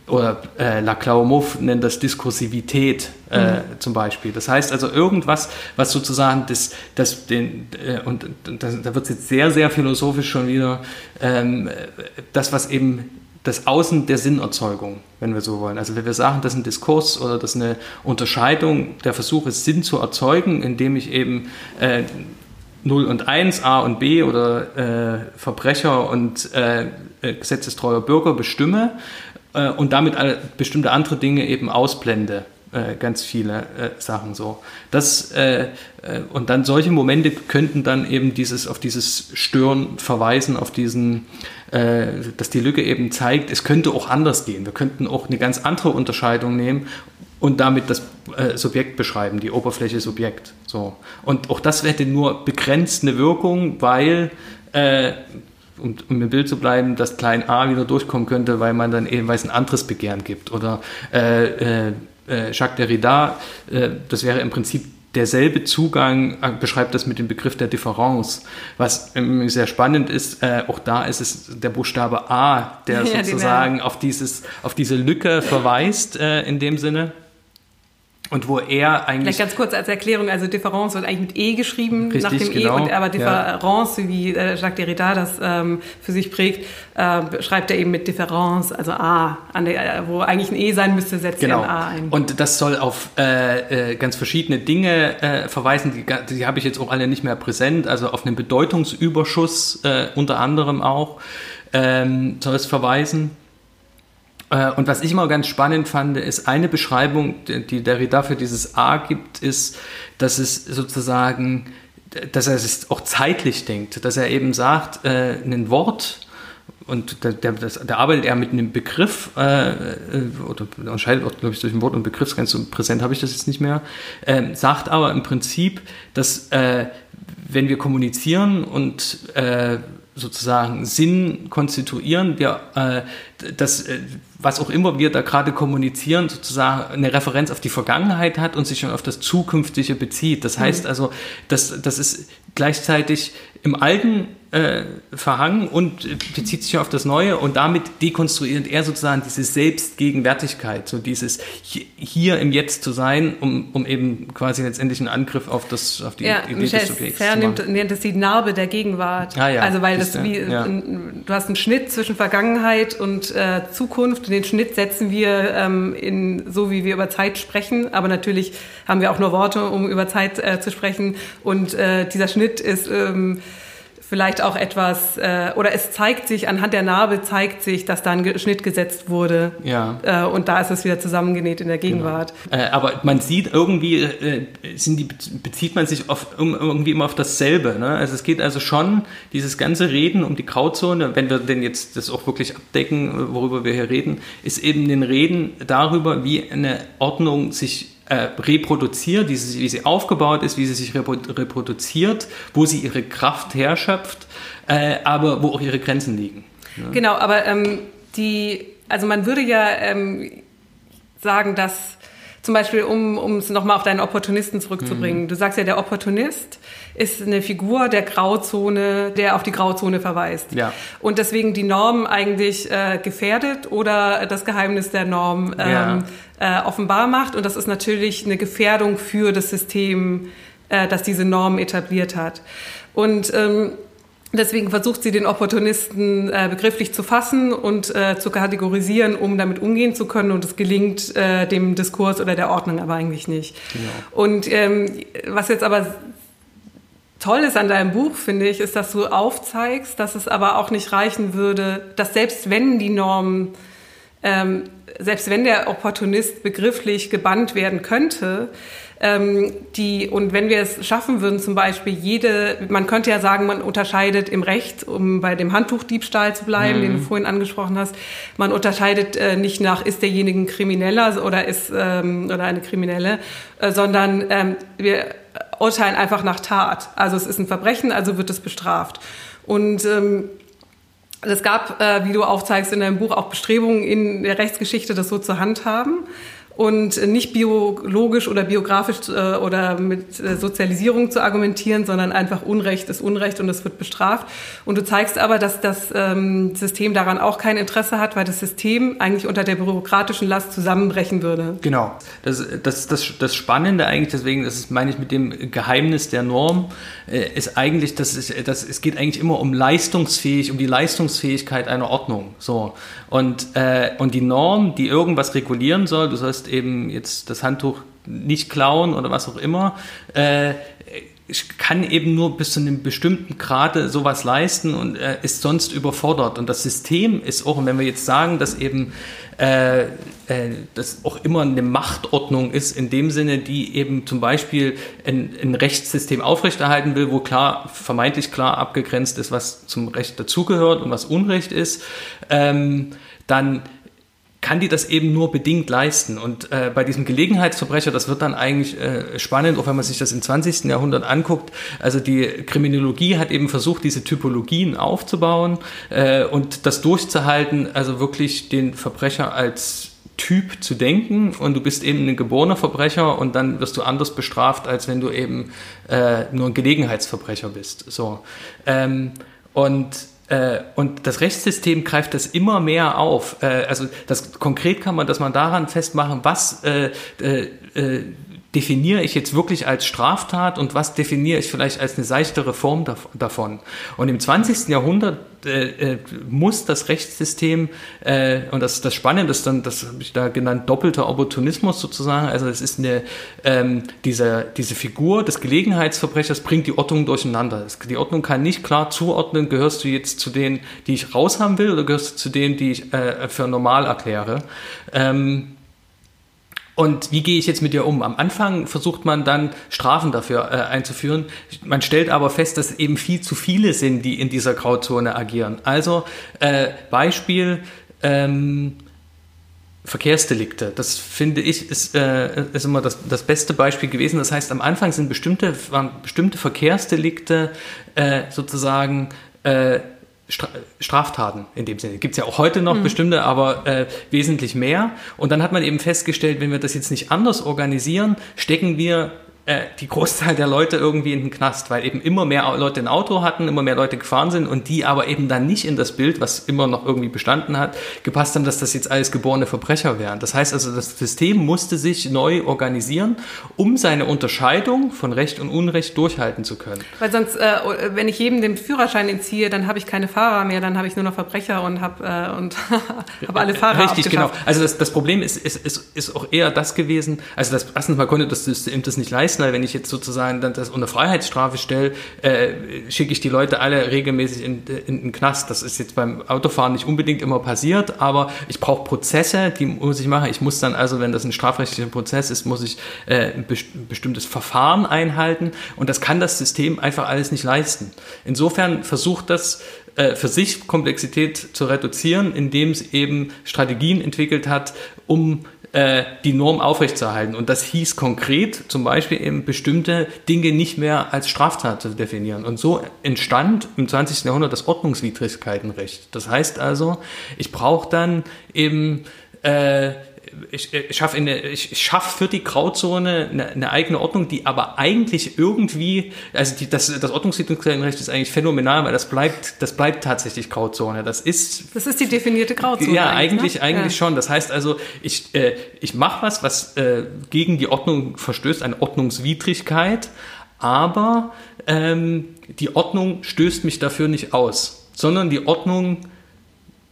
oder äh, Laclau Mouffe nennt das Diskursivität äh, mhm. zum Beispiel. Das heißt also irgendwas, was sozusagen das, das den, äh, und das, da wird es jetzt sehr, sehr philosophisch schon wieder, ähm, das, was eben das Außen der Sinnerzeugung, wenn wir so wollen. Also wenn wir sagen, das ist ein Diskurs oder das ist eine Unterscheidung, der Versuch ist, Sinn zu erzeugen, indem ich eben äh, 0 und 1, A und B oder äh, Verbrecher und äh gesetzestreuer Bürger bestimme, äh, und damit bestimmte andere Dinge eben ausblende. Äh, ganz viele äh, Sachen so. Das, äh, äh, und dann solche Momente könnten dann eben dieses, auf dieses Stören verweisen, auf diesen, äh, dass die Lücke eben zeigt, es könnte auch anders gehen. Wir könnten auch eine ganz andere Unterscheidung nehmen und damit das Subjekt beschreiben, die Oberfläche Subjekt. So. Und auch das hätte nur begrenzt eine Wirkung, weil um, um im Bild zu bleiben, dass klein a wieder durchkommen könnte, weil man dann eben weiß ein anderes Begehren gibt. Oder äh, äh, äh, Jacques Derrida, äh, das wäre im Prinzip derselbe Zugang äh, beschreibt das mit dem Begriff der Differenz. Was ähm, sehr spannend ist, äh, auch da ist es der Buchstabe A, der ja, sozusagen auf, dieses, auf diese Lücke verweist äh, in dem Sinne. Und wo er eigentlich. Vielleicht ganz kurz als Erklärung, also Difference wird eigentlich mit E geschrieben, Richtig, nach dem e, genau. E, und aber Difference, ja. wie äh, Jacques Derrida das ähm, für sich prägt, äh, schreibt er eben mit Difference, also A, der, wo eigentlich ein E sein müsste, setzt genau. er ein A ein. Und das soll auf äh, äh, ganz verschiedene Dinge äh, verweisen, die, die habe ich jetzt auch alle nicht mehr präsent, also auf einen Bedeutungsüberschuss äh, unter anderem auch ähm, soll es verweisen. Äh, und was ich immer ganz spannend fand, ist eine Beschreibung, die Derrida für dieses A gibt, ist, dass es sozusagen, dass er es auch zeitlich denkt, dass er eben sagt, äh, ein Wort, und da, der, da arbeitet er mit einem Begriff, äh, äh oder unterscheidet auch, glaube ich, ein Wort und Begriff, ganz so präsent habe ich das jetzt nicht mehr, äh, sagt aber im Prinzip, dass äh, wenn wir kommunizieren und sozusagen Sinn konstituieren, wir, äh, das, äh, was auch immer wir da gerade kommunizieren, sozusagen eine Referenz auf die Vergangenheit hat und sich schon auf das Zukünftige bezieht. Das heißt mhm. also, das, das ist gleichzeitig im Alten äh, verhangen und bezieht sich auf das Neue und damit dekonstruiert er sozusagen diese Selbstgegenwärtigkeit, so dieses hier im Jetzt zu sein, um, um eben quasi letztendlich einen Angriff auf, das, auf die ja, Idee Michel des Subjekts zu nimmt, nennt es die Narbe der Gegenwart. Ah, ja, also weil das wie, ja. du hast einen Schnitt zwischen Vergangenheit und äh, Zukunft und den Schnitt setzen wir ähm, in, so wie wir über Zeit sprechen, aber natürlich haben wir auch nur Worte, um über Zeit äh, zu sprechen und äh, dieser Schnitt ist ähm, vielleicht auch etwas, äh, oder es zeigt sich, anhand der Narbe zeigt sich, dass da ein Schnitt gesetzt wurde. Ja. Äh, und da ist es wieder zusammengenäht in der genau. Gegenwart. Genau. Äh, aber man sieht irgendwie, äh, sind die, bezieht man sich auf, irgendwie immer auf dasselbe. Ne? Also es geht also schon, dieses ganze Reden um die Grauzone, wenn wir denn jetzt das auch wirklich abdecken, worüber wir hier reden, ist eben den Reden darüber, wie eine Ordnung sich äh, reproduziert, wie sie, wie sie aufgebaut ist, wie sie sich reproduziert, wo sie ihre Kraft herschöpft, äh, aber wo auch ihre Grenzen liegen. Ja. Genau, aber ähm, die, also man würde ja ähm, sagen, dass zum Beispiel, um, um es nochmal auf deinen Opportunisten zurückzubringen. Mhm. Du sagst ja, der Opportunist ist eine Figur der Grauzone, der auf die Grauzone verweist. Ja. Und deswegen die Norm eigentlich äh, gefährdet oder das Geheimnis der Norm ähm, ja. äh, offenbar macht. Und das ist natürlich eine Gefährdung für das System, äh, das diese Norm etabliert hat. Und ähm, Deswegen versucht sie den Opportunisten äh, begrifflich zu fassen und äh, zu kategorisieren, um damit umgehen zu können. Und es gelingt äh, dem Diskurs oder der Ordnung aber eigentlich nicht. Genau. Und ähm, was jetzt aber toll ist an deinem Buch, finde ich, ist, dass du aufzeigst, dass es aber auch nicht reichen würde, dass selbst wenn die Normen, ähm, selbst wenn der Opportunist begrifflich gebannt werden könnte, ähm, die, und wenn wir es schaffen würden, zum Beispiel jede, man könnte ja sagen, man unterscheidet im Recht, um bei dem Handtuchdiebstahl zu bleiben, mhm. den du mhm. vorhin angesprochen hast, man unterscheidet äh, nicht nach, ist derjenige ein Krimineller oder ist ähm, oder eine Kriminelle, äh, sondern ähm, wir urteilen einfach nach Tat. Also es ist ein Verbrechen, also wird es bestraft. Und ähm, es gab, äh, wie du aufzeigst in deinem Buch, auch Bestrebungen in der Rechtsgeschichte, das so zu handhaben und nicht biologisch oder biografisch äh, oder mit äh, Sozialisierung zu argumentieren, sondern einfach Unrecht ist Unrecht und es wird bestraft. Und du zeigst aber, dass das ähm, System daran auch kein Interesse hat, weil das System eigentlich unter der bürokratischen Last zusammenbrechen würde. Genau. Das, das, das, das Spannende eigentlich, deswegen, das ist, meine ich mit dem Geheimnis der Norm, äh, ist eigentlich, dass es, dass es geht eigentlich immer um leistungsfähig, um die Leistungsfähigkeit einer Ordnung. So. Und, äh, und die Norm, die irgendwas regulieren soll, du sollst eben jetzt das Handtuch nicht klauen oder was auch immer, äh, kann eben nur bis zu einem bestimmten Grade sowas leisten und äh, ist sonst überfordert. Und das System ist auch, und wenn wir jetzt sagen, dass eben äh, äh, das auch immer eine Machtordnung ist, in dem Sinne, die eben zum Beispiel ein, ein Rechtssystem aufrechterhalten will, wo klar, vermeintlich klar abgegrenzt ist, was zum Recht dazugehört und was Unrecht ist, ähm, dann kann die das eben nur bedingt leisten. Und äh, bei diesem Gelegenheitsverbrecher, das wird dann eigentlich äh, spannend, auch wenn man sich das im 20. Jahrhundert anguckt. Also die Kriminologie hat eben versucht, diese Typologien aufzubauen äh, und das durchzuhalten, also wirklich den Verbrecher als Typ zu denken und du bist eben ein geborener Verbrecher und dann wirst du anders bestraft, als wenn du eben äh, nur ein Gelegenheitsverbrecher bist. So. Ähm, und und das Rechtssystem greift das immer mehr auf. Äh, also das konkret kann man, dass man daran festmachen, was äh, äh, äh definiere ich jetzt wirklich als Straftat und was definiere ich vielleicht als eine seichtere Form davon. Und im 20. Jahrhundert äh, äh, muss das Rechtssystem, äh, und das, das Spannende ist dann, das habe ich da genannt, doppelter Opportunismus sozusagen, also es ist eine, ähm, diese, diese Figur des Gelegenheitsverbrechers bringt die Ordnung durcheinander. Die Ordnung kann nicht klar zuordnen, gehörst du jetzt zu denen, die ich raushaben will oder gehörst du zu denen, die ich äh, für normal erkläre. Ähm, und wie gehe ich jetzt mit dir um? Am Anfang versucht man dann Strafen dafür äh, einzuführen. Man stellt aber fest, dass eben viel zu viele sind, die in dieser Grauzone agieren. Also äh, Beispiel ähm, Verkehrsdelikte. Das finde ich ist, äh, ist immer das, das beste Beispiel gewesen. Das heißt, am Anfang sind bestimmte, waren bestimmte Verkehrsdelikte äh, sozusagen äh, Straftaten in dem Sinne. Gibt es ja auch heute noch mhm. bestimmte, aber äh, wesentlich mehr. Und dann hat man eben festgestellt, wenn wir das jetzt nicht anders organisieren, stecken wir äh, die Großteil der Leute irgendwie in den Knast, weil eben immer mehr Leute ein Auto hatten, immer mehr Leute gefahren sind und die aber eben dann nicht in das Bild, was immer noch irgendwie bestanden hat, gepasst haben, dass das jetzt alles geborene Verbrecher wären. Das heißt also, das System musste sich neu organisieren, um seine Unterscheidung von Recht und Unrecht durchhalten zu können. Weil sonst, äh, wenn ich jedem den Führerschein entziehe, dann habe ich keine Fahrer mehr, dann habe ich nur noch Verbrecher und habe äh, und habe alle Fahrer Richtig, genau. Also das, das Problem ist, ist, ist, ist auch eher das gewesen, also das, erstens mal konnte das System das nicht leisten, Meißner, wenn ich jetzt sozusagen das unter Freiheitsstrafe stelle, äh, schicke ich die Leute alle regelmäßig in, in, den Knast. Das ist jetzt beim Autofahren nicht unbedingt immer passiert, aber ich brauche Prozesse, die muss ich machen. Ich muss dann also, wenn das ein strafrechtlicher Prozess ist, muss ich äh, ein bestimmtes Verfahren einhalten und das kann das System einfach alles nicht leisten. Insofern versucht das äh, für sich Komplexität zu reduzieren, indem es eben Strategien entwickelt hat, um äh, die Norm aufrechtzuerhalten. Und das hieß konkret zum Beispiel eben bestimmte Dinge nicht mehr als Straftat zu definieren. Und so entstand im 20. Jahrhundert das Ordnungswidrigkeitenrecht. Das heißt also, ich brauche dann eben äh, ich, ich schaffe schaff für die Grauzone eine, eine, eigene Ordnung, die aber eigentlich irgendwie, also die, das, das Ordnungssiedlungsrecht ist eigentlich phänomenal, weil das bleibt, das bleibt tatsächlich Grauzone. Das ist. Das ist die definierte Grauzone. Ja, eigentlich, ne? eigentlich ja. schon. Das heißt also, ich, äh, ich mache was, was äh, gegen die Ordnung verstößt, eine Ordnungswidrigkeit, aber ähm, die Ordnung stößt mich dafür nicht aus, sondern die Ordnung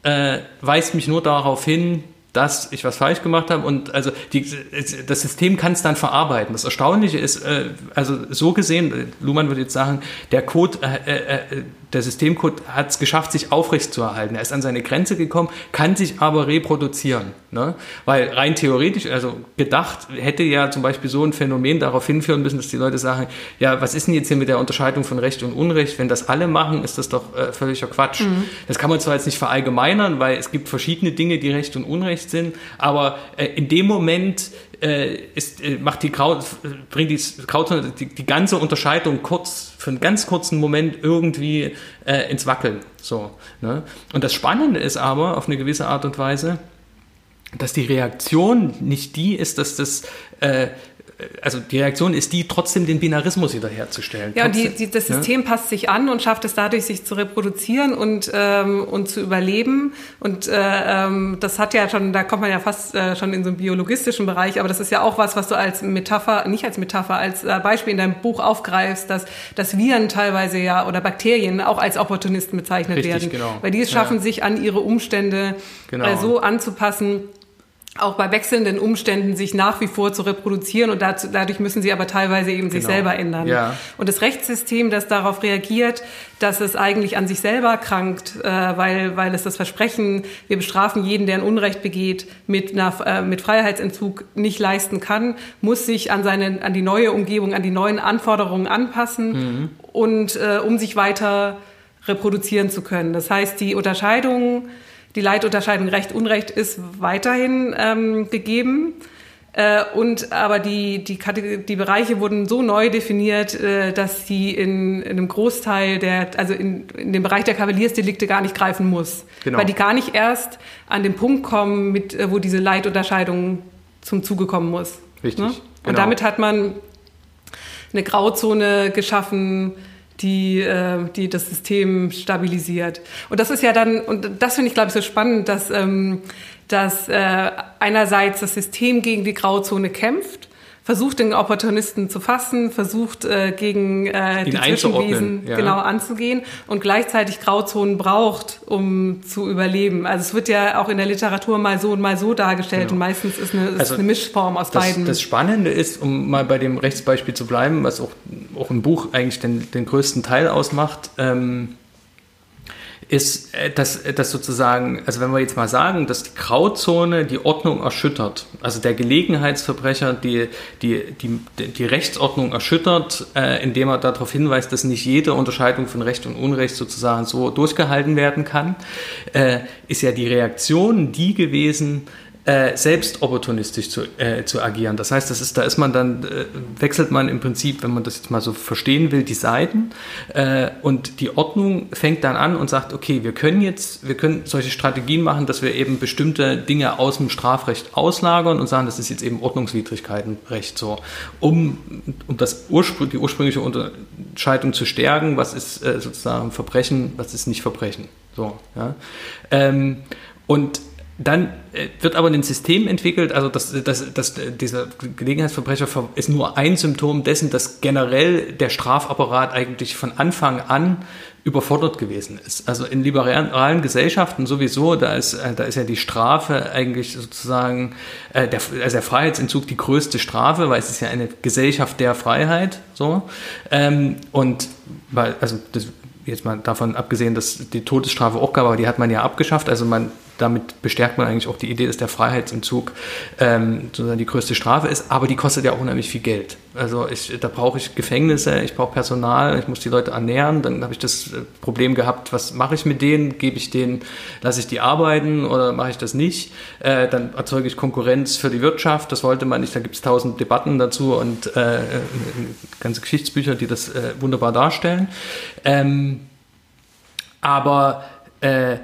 äh, weist mich nur darauf hin, dass ich was falsch gemacht habe und also die, das System kann es dann verarbeiten. Das Erstaunliche ist, äh, also so gesehen, Luhmann würde jetzt sagen, der Code, äh, äh, äh der Systemcode hat es geschafft, sich aufrecht zu erhalten. Er ist an seine Grenze gekommen, kann sich aber reproduzieren. Ne? Weil rein theoretisch, also gedacht, hätte ja zum Beispiel so ein Phänomen darauf hinführen müssen, dass die Leute sagen, ja, was ist denn jetzt hier mit der Unterscheidung von Recht und Unrecht? Wenn das alle machen, ist das doch äh, völliger Quatsch. Mhm. Das kann man zwar jetzt nicht verallgemeinern, weil es gibt verschiedene Dinge, die Recht und Unrecht sind, aber äh, in dem Moment ist, äh, macht die Grau, bringt die, Grauzone die, die, ganze Unterscheidung kurz, für einen ganz kurzen Moment irgendwie äh, ins Wackeln. So, ne? Und das Spannende ist aber auf eine gewisse Art und Weise, dass die Reaktion nicht die ist, dass das äh, also die Reaktion ist die, trotzdem den Binarismus wiederherzustellen. Ja, und die, die, das System ja? passt sich an und schafft es dadurch, sich zu reproduzieren und, ähm, und zu überleben. Und äh, ähm, das hat ja schon, da kommt man ja fast äh, schon in so einen biologistischen Bereich, aber das ist ja auch was, was du als Metapher, nicht als Metapher, als äh, Beispiel in deinem Buch aufgreifst, dass, dass Viren teilweise ja oder Bakterien auch als Opportunisten bezeichnet Richtig, werden. Genau. Weil die es schaffen, ja. sich an ihre Umstände genau. äh, so anzupassen auch bei wechselnden Umständen sich nach wie vor zu reproduzieren und dazu, dadurch müssen sie aber teilweise eben sich genau. selber ändern. Ja. Und das Rechtssystem, das darauf reagiert, dass es eigentlich an sich selber krankt, äh, weil, weil es das Versprechen, wir bestrafen jeden, der ein Unrecht begeht, mit, einer, äh, mit Freiheitsentzug nicht leisten kann, muss sich an, seine, an die neue Umgebung, an die neuen Anforderungen anpassen mhm. und äh, um sich weiter reproduzieren zu können. Das heißt, die Unterscheidung die Leitunterscheidung Recht-Unrecht ist weiterhin ähm, gegeben. Äh, und aber die, die, die Bereiche wurden so neu definiert, äh, dass sie in, in einem Großteil der, also in, in dem Bereich der Kavaliersdelikte gar nicht greifen muss. Genau. Weil die gar nicht erst an den Punkt kommen, mit, äh, wo diese Leitunterscheidung zum Zuge kommen muss. Richtig. Ne? Genau. Und damit hat man eine Grauzone geschaffen, die, äh, die das System stabilisiert. Und das ist ja dann, und das finde ich, glaube ich, so spannend, dass, ähm, dass äh, einerseits das System gegen die Grauzone kämpft versucht den Opportunisten zu fassen, versucht äh, gegen äh, die Zwischenwesen ja. genau anzugehen und gleichzeitig Grauzonen braucht, um zu überleben. Also es wird ja auch in der Literatur mal so und mal so dargestellt genau. und meistens ist eine, ist also eine Mischform aus das, beiden. Das Spannende ist, um mal bei dem Rechtsbeispiel zu bleiben, was auch, auch im Buch eigentlich den, den größten Teil ausmacht, ähm, ist, äh, dass, äh, dass sozusagen, also wenn wir jetzt mal sagen, dass die Grauzone die Ordnung erschüttert, also der Gelegenheitsverbrecher die, die, die, die Rechtsordnung erschüttert, äh, indem er darauf hinweist, dass nicht jede Unterscheidung von Recht und Unrecht sozusagen so durchgehalten werden kann, äh, ist ja die Reaktion die gewesen, äh, selbst opportunistisch zu, äh, zu agieren. Das heißt, das ist, da ist man dann, äh, wechselt man im Prinzip, wenn man das jetzt mal so verstehen will, die Seiten äh, und die Ordnung fängt dann an und sagt, okay, wir können jetzt, wir können solche Strategien machen, dass wir eben bestimmte Dinge aus dem Strafrecht auslagern und sagen, das ist jetzt eben Ordnungswidrigkeitenrecht so, um, um das Urspr die ursprüngliche Unterscheidung zu stärken, was ist äh, sozusagen Verbrechen, was ist nicht Verbrechen. So, ja. Ähm, und dann äh, wird aber ein System entwickelt, also das, das, das, dieser Gelegenheitsverbrecher ist nur ein Symptom dessen, dass generell der Strafapparat eigentlich von Anfang an überfordert gewesen ist. Also in liberalen Gesellschaften sowieso, da ist, äh, da ist ja die Strafe eigentlich sozusagen, äh, der, also der Freiheitsentzug die größte Strafe, weil es ist ja eine Gesellschaft der Freiheit, so. Ähm, und weil, also das, jetzt mal davon abgesehen, dass die Todesstrafe auch gab, aber die hat man ja abgeschafft. Also man damit bestärkt man eigentlich auch die Idee, dass der Freiheitsentzug ähm, sozusagen die größte Strafe ist, aber die kostet ja auch unheimlich viel Geld. Also ich, da brauche ich Gefängnisse, ich brauche Personal, ich muss die Leute ernähren, dann habe ich das äh, Problem gehabt, was mache ich mit denen? Gebe ich denen, lasse ich die arbeiten oder mache ich das nicht? Äh, dann erzeuge ich Konkurrenz für die Wirtschaft, das wollte man nicht, da gibt es tausend Debatten dazu und äh, ganze Geschichtsbücher, die das äh, wunderbar darstellen. Ähm, aber äh,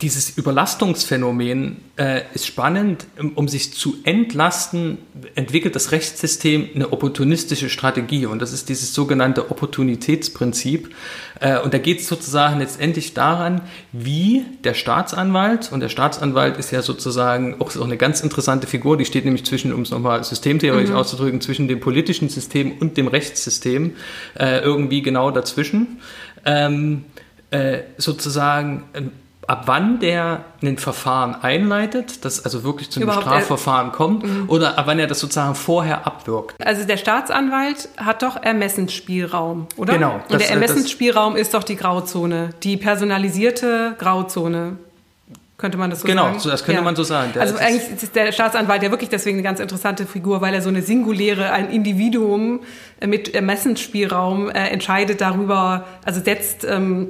dieses Überlastungsphänomen äh, ist spannend. Um, sich zu entlasten, entwickelt das Rechtssystem eine opportunistische Strategie und das ist dieses sogenannte Opportunitätsprinzip. Äh, und da geht es sozusagen letztendlich daran, wie der Staatsanwalt, und der Staatsanwalt ist ja sozusagen auch, eine ganz interessante Figur, die steht nämlich zwischen, um es nochmal systemtheoretisch mhm. auszudrücken, zwischen dem politischen System und dem Rechtssystem, äh, irgendwie genau dazwischen, ähm, äh, sozusagen ab wann der ein Verfahren einleitet, das also wirklich zu einem Überhaupt, Strafverfahren kommt, oder ab wann er das sozusagen vorher abwirkt. Also der Staatsanwalt hat doch Ermessensspielraum, oder? Genau, Und das- der Ermessensspielraum ist doch die Grauzone, die personalisierte Grauzone. Könnte man das so Genau, sagen? so- das könnte man so sagen. Der- also eigentlich ist der Staatsanwalt ja wirklich deswegen eine ganz interessante Figur, weil er so eine singuläre, ein Individuum äh, mit Ermessensspielraum äh, entscheidet darüber, also setzt ähm,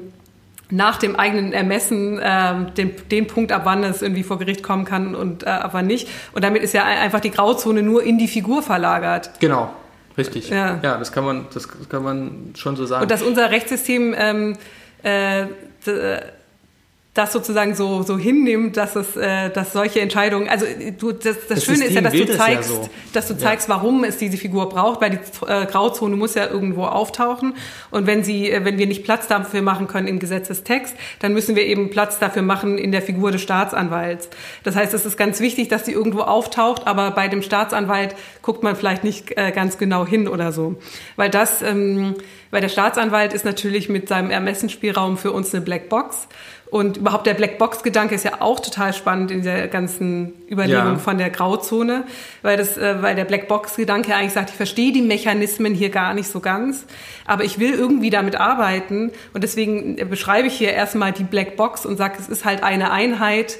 nach dem eigenen Ermessen ähm, den, den Punkt ab, wann es irgendwie vor Gericht kommen kann und äh, ab wann nicht. Und damit ist ja ein- einfach die Grauzone nur in die Figur verlagert. Genau, richtig. Ja. ja das, kann man, das kann man schon so sagen. Und dass unser Rechtssystem ähm, äh, d- das sozusagen so, so hinnimmt, dass es, äh, dass solche Entscheidungen, also äh, du, das, das, Das Schöne ist ja, dass du das ja zeigst, so. dass du zeigst, warum es diese Figur braucht, weil die äh, Grauzone muss ja irgendwo auftauchen. Und wenn sie, äh, wenn wir nicht Platz dafür machen können im Gesetzestext, dann müssen wir eben Platz dafür machen in der Figur des Staatsanwalts. Das heißt, es ist ganz wichtig, dass die irgendwo auftaucht, aber bei dem Staatsanwalt guckt man vielleicht nicht äh, ganz genau hin oder so. Weil das, ähm, weil der Staatsanwalt ist natürlich mit seinem Ermessensspielraum für uns eine Blackbox. Und überhaupt der Blackbox-Gedanke ist ja auch total spannend in der ganzen Überlegung Ja. von der Grauzone, weil, das, äh, weil der Blackbox-Gedanke eigentlich sagt, ich verstehe die Mechanismen hier gar nicht so ganz, aber ich will irgendwie damit arbeiten und deswegen äh, beschreibe ich hier erstmal die Blackbox und sage, es ist halt eine Einheit,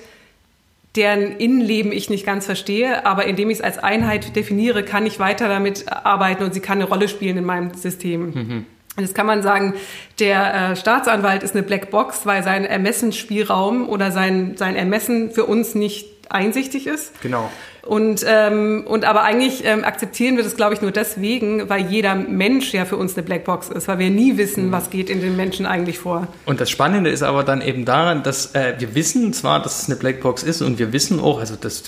deren Innenleben ich nicht ganz verstehe, aber indem ich es als Einheit definiere, kann ich weiter damit arbeiten und sie kann eine Rolle spielen in meinem System. Und Jetzt kann man sagen, der äh, Staatsanwalt ist eine Blackbox, weil sein Ermessensspielraum oder sein, sein Ermessen für uns nicht einsichtig ist. genau. Und, ähm, und aber eigentlich ähm, akzeptieren wir das, glaube ich, nur deswegen, weil jeder Mensch ja für uns eine Blackbox ist, weil wir nie wissen, was geht in den Menschen eigentlich vor. Und das Spannende ist aber dann eben daran, dass äh, wir wissen zwar, dass es eine Blackbox ist und wir wissen auch, also das,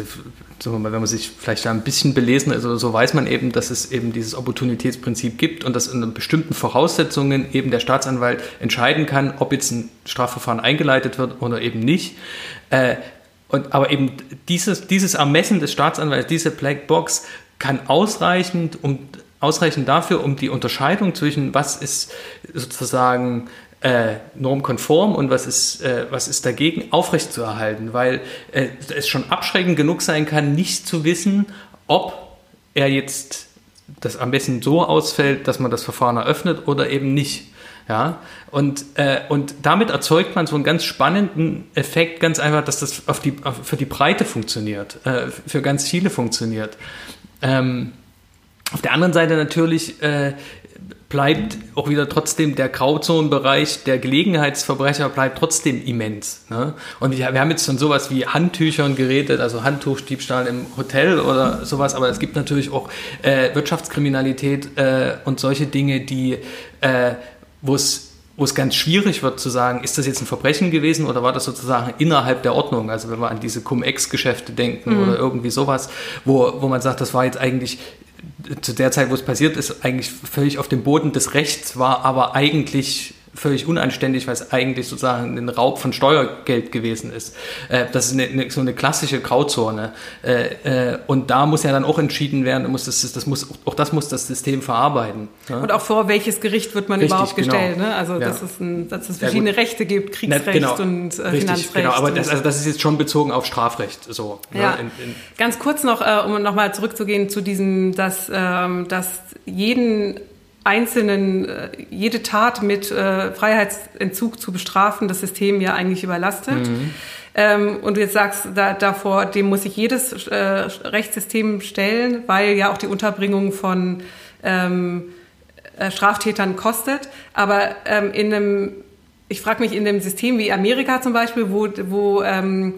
mal, wenn man sich vielleicht da ein bisschen belesen ist oder so, weiß man eben, dass es eben dieses Opportunitätsprinzip gibt und dass unter bestimmten Voraussetzungen eben der Staatsanwalt entscheiden kann, ob jetzt ein Strafverfahren eingeleitet wird oder eben nicht. Äh, und, aber eben dieses, dieses Ermessen des Staatsanwalts, diese Blackbox kann ausreichend, um, ausreichend dafür, um die Unterscheidung zwischen was ist sozusagen äh, normkonform und was ist, äh, was ist dagegen aufrechtzuerhalten, weil äh, es schon abschreckend genug sein kann, nicht zu wissen, ob er jetzt das am besten so ausfällt, dass man das Verfahren eröffnet oder eben nicht. Ja, und, äh, und damit erzeugt man so einen ganz spannenden Effekt, ganz einfach, dass das auf die, auf, für die Breite funktioniert, äh, für ganz viele funktioniert. Ähm, auf der anderen Seite natürlich äh, bleibt auch wieder trotzdem der Grauzonenbereich der Gelegenheitsverbrecher bleibt trotzdem immens. Ne? Und wir, wir haben jetzt von sowas wie Handtüchern geredet, also Handtuchdiebstahl im Hotel oder sowas, aber es gibt natürlich auch äh, Wirtschaftskriminalität äh, und solche Dinge, die äh, wo es wo es ganz schwierig wird zu sagen, ist das jetzt ein Verbrechen gewesen oder war das sozusagen innerhalb der Ordnung? Also wenn wir an diese Cum-Ex-Geschäfte denken Mhm. oder irgendwie sowas, wo, wo man sagt, das war jetzt eigentlich zu der Zeit, wo es passiert ist, eigentlich völlig auf dem Boden des Rechts war, aber eigentlich völlig unanständig, weil es eigentlich sozusagen ein Raub von Steuergeld gewesen ist. Äh, das ist eine, eine, so eine klassische Grauzone. Äh, äh, und da muss ja dann auch entschieden werden, muss das, das muss, auch das muss das System verarbeiten. Ne? Und auch vor welches Gericht wird man Richtig, überhaupt genau. gestellt. Ne? Also Ja. dass, es ein, dass es Ja, verschiedene gut. Rechte gibt, Kriegsrecht Na, genau. und äh, Richtig, Finanzrecht. genau. Aber das, also das ist jetzt schon bezogen auf Strafrecht. So, ne? Ja. In, in, Ganz kurz noch, äh, um nochmal zurückzugehen zu diesem, dass, ähm, dass jeden einzelnen, äh, jede Tat mit äh, Freiheitsentzug zu bestrafen, das System ja eigentlich überlastet. Ähm, und du jetzt sagst, da, davor, dem muss sich jedes äh, Rechtssystem stellen, weil ja auch die Unterbringung von ähm, äh, Straftätern kostet. Aber ähm, in einem, ich frage mich, in einem System wie Amerika zum Beispiel, wo, wo ähm,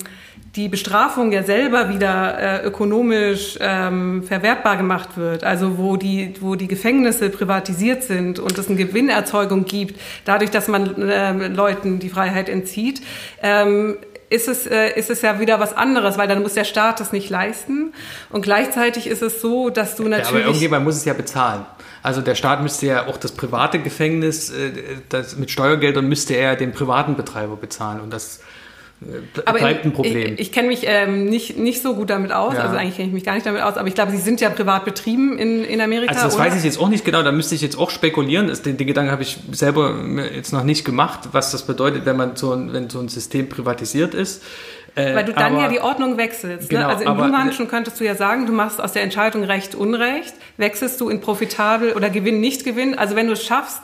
die Bestrafung ja selber wieder äh, ökonomisch ähm, verwertbar gemacht wird, also wo die, wo die Gefängnisse privatisiert sind und es eine Gewinnerzeugung gibt, dadurch, dass man äh, Leuten die Freiheit entzieht, ähm, ist es, äh, ist es ja wieder was anderes, weil dann muss der Staat das nicht leisten. Und gleichzeitig ist es so, dass du ja, aber natürlich... irgendjemand muss es ja bezahlen. Also der Staat müsste ja auch das private Gefängnis, äh, das mit Steuergeldern müsste er den privaten Betreiber bezahlen. Und das aber bleibt ein Problem. Ich, ich kenne mich ähm, nicht, nicht so gut damit aus, ja. also eigentlich kenne ich mich gar nicht damit aus, aber ich glaube, sie sind ja privat betrieben in, in Amerika. Also das oder? weiß ich jetzt auch nicht genau, da müsste ich jetzt auch spekulieren. Das, den, den Gedanken habe ich selber jetzt noch nicht gemacht, was das bedeutet, wenn man so ein, wenn so ein System privatisiert ist. Äh, Weil du dann aber, ja die Ordnung wechselst. Ne? Genau, ne? Also im Blumhanschen könntest du ja sagen, du machst aus der Entscheidung Recht Unrecht, wechselst du in profitabel oder Gewinn nicht Gewinn. Also wenn du es schaffst,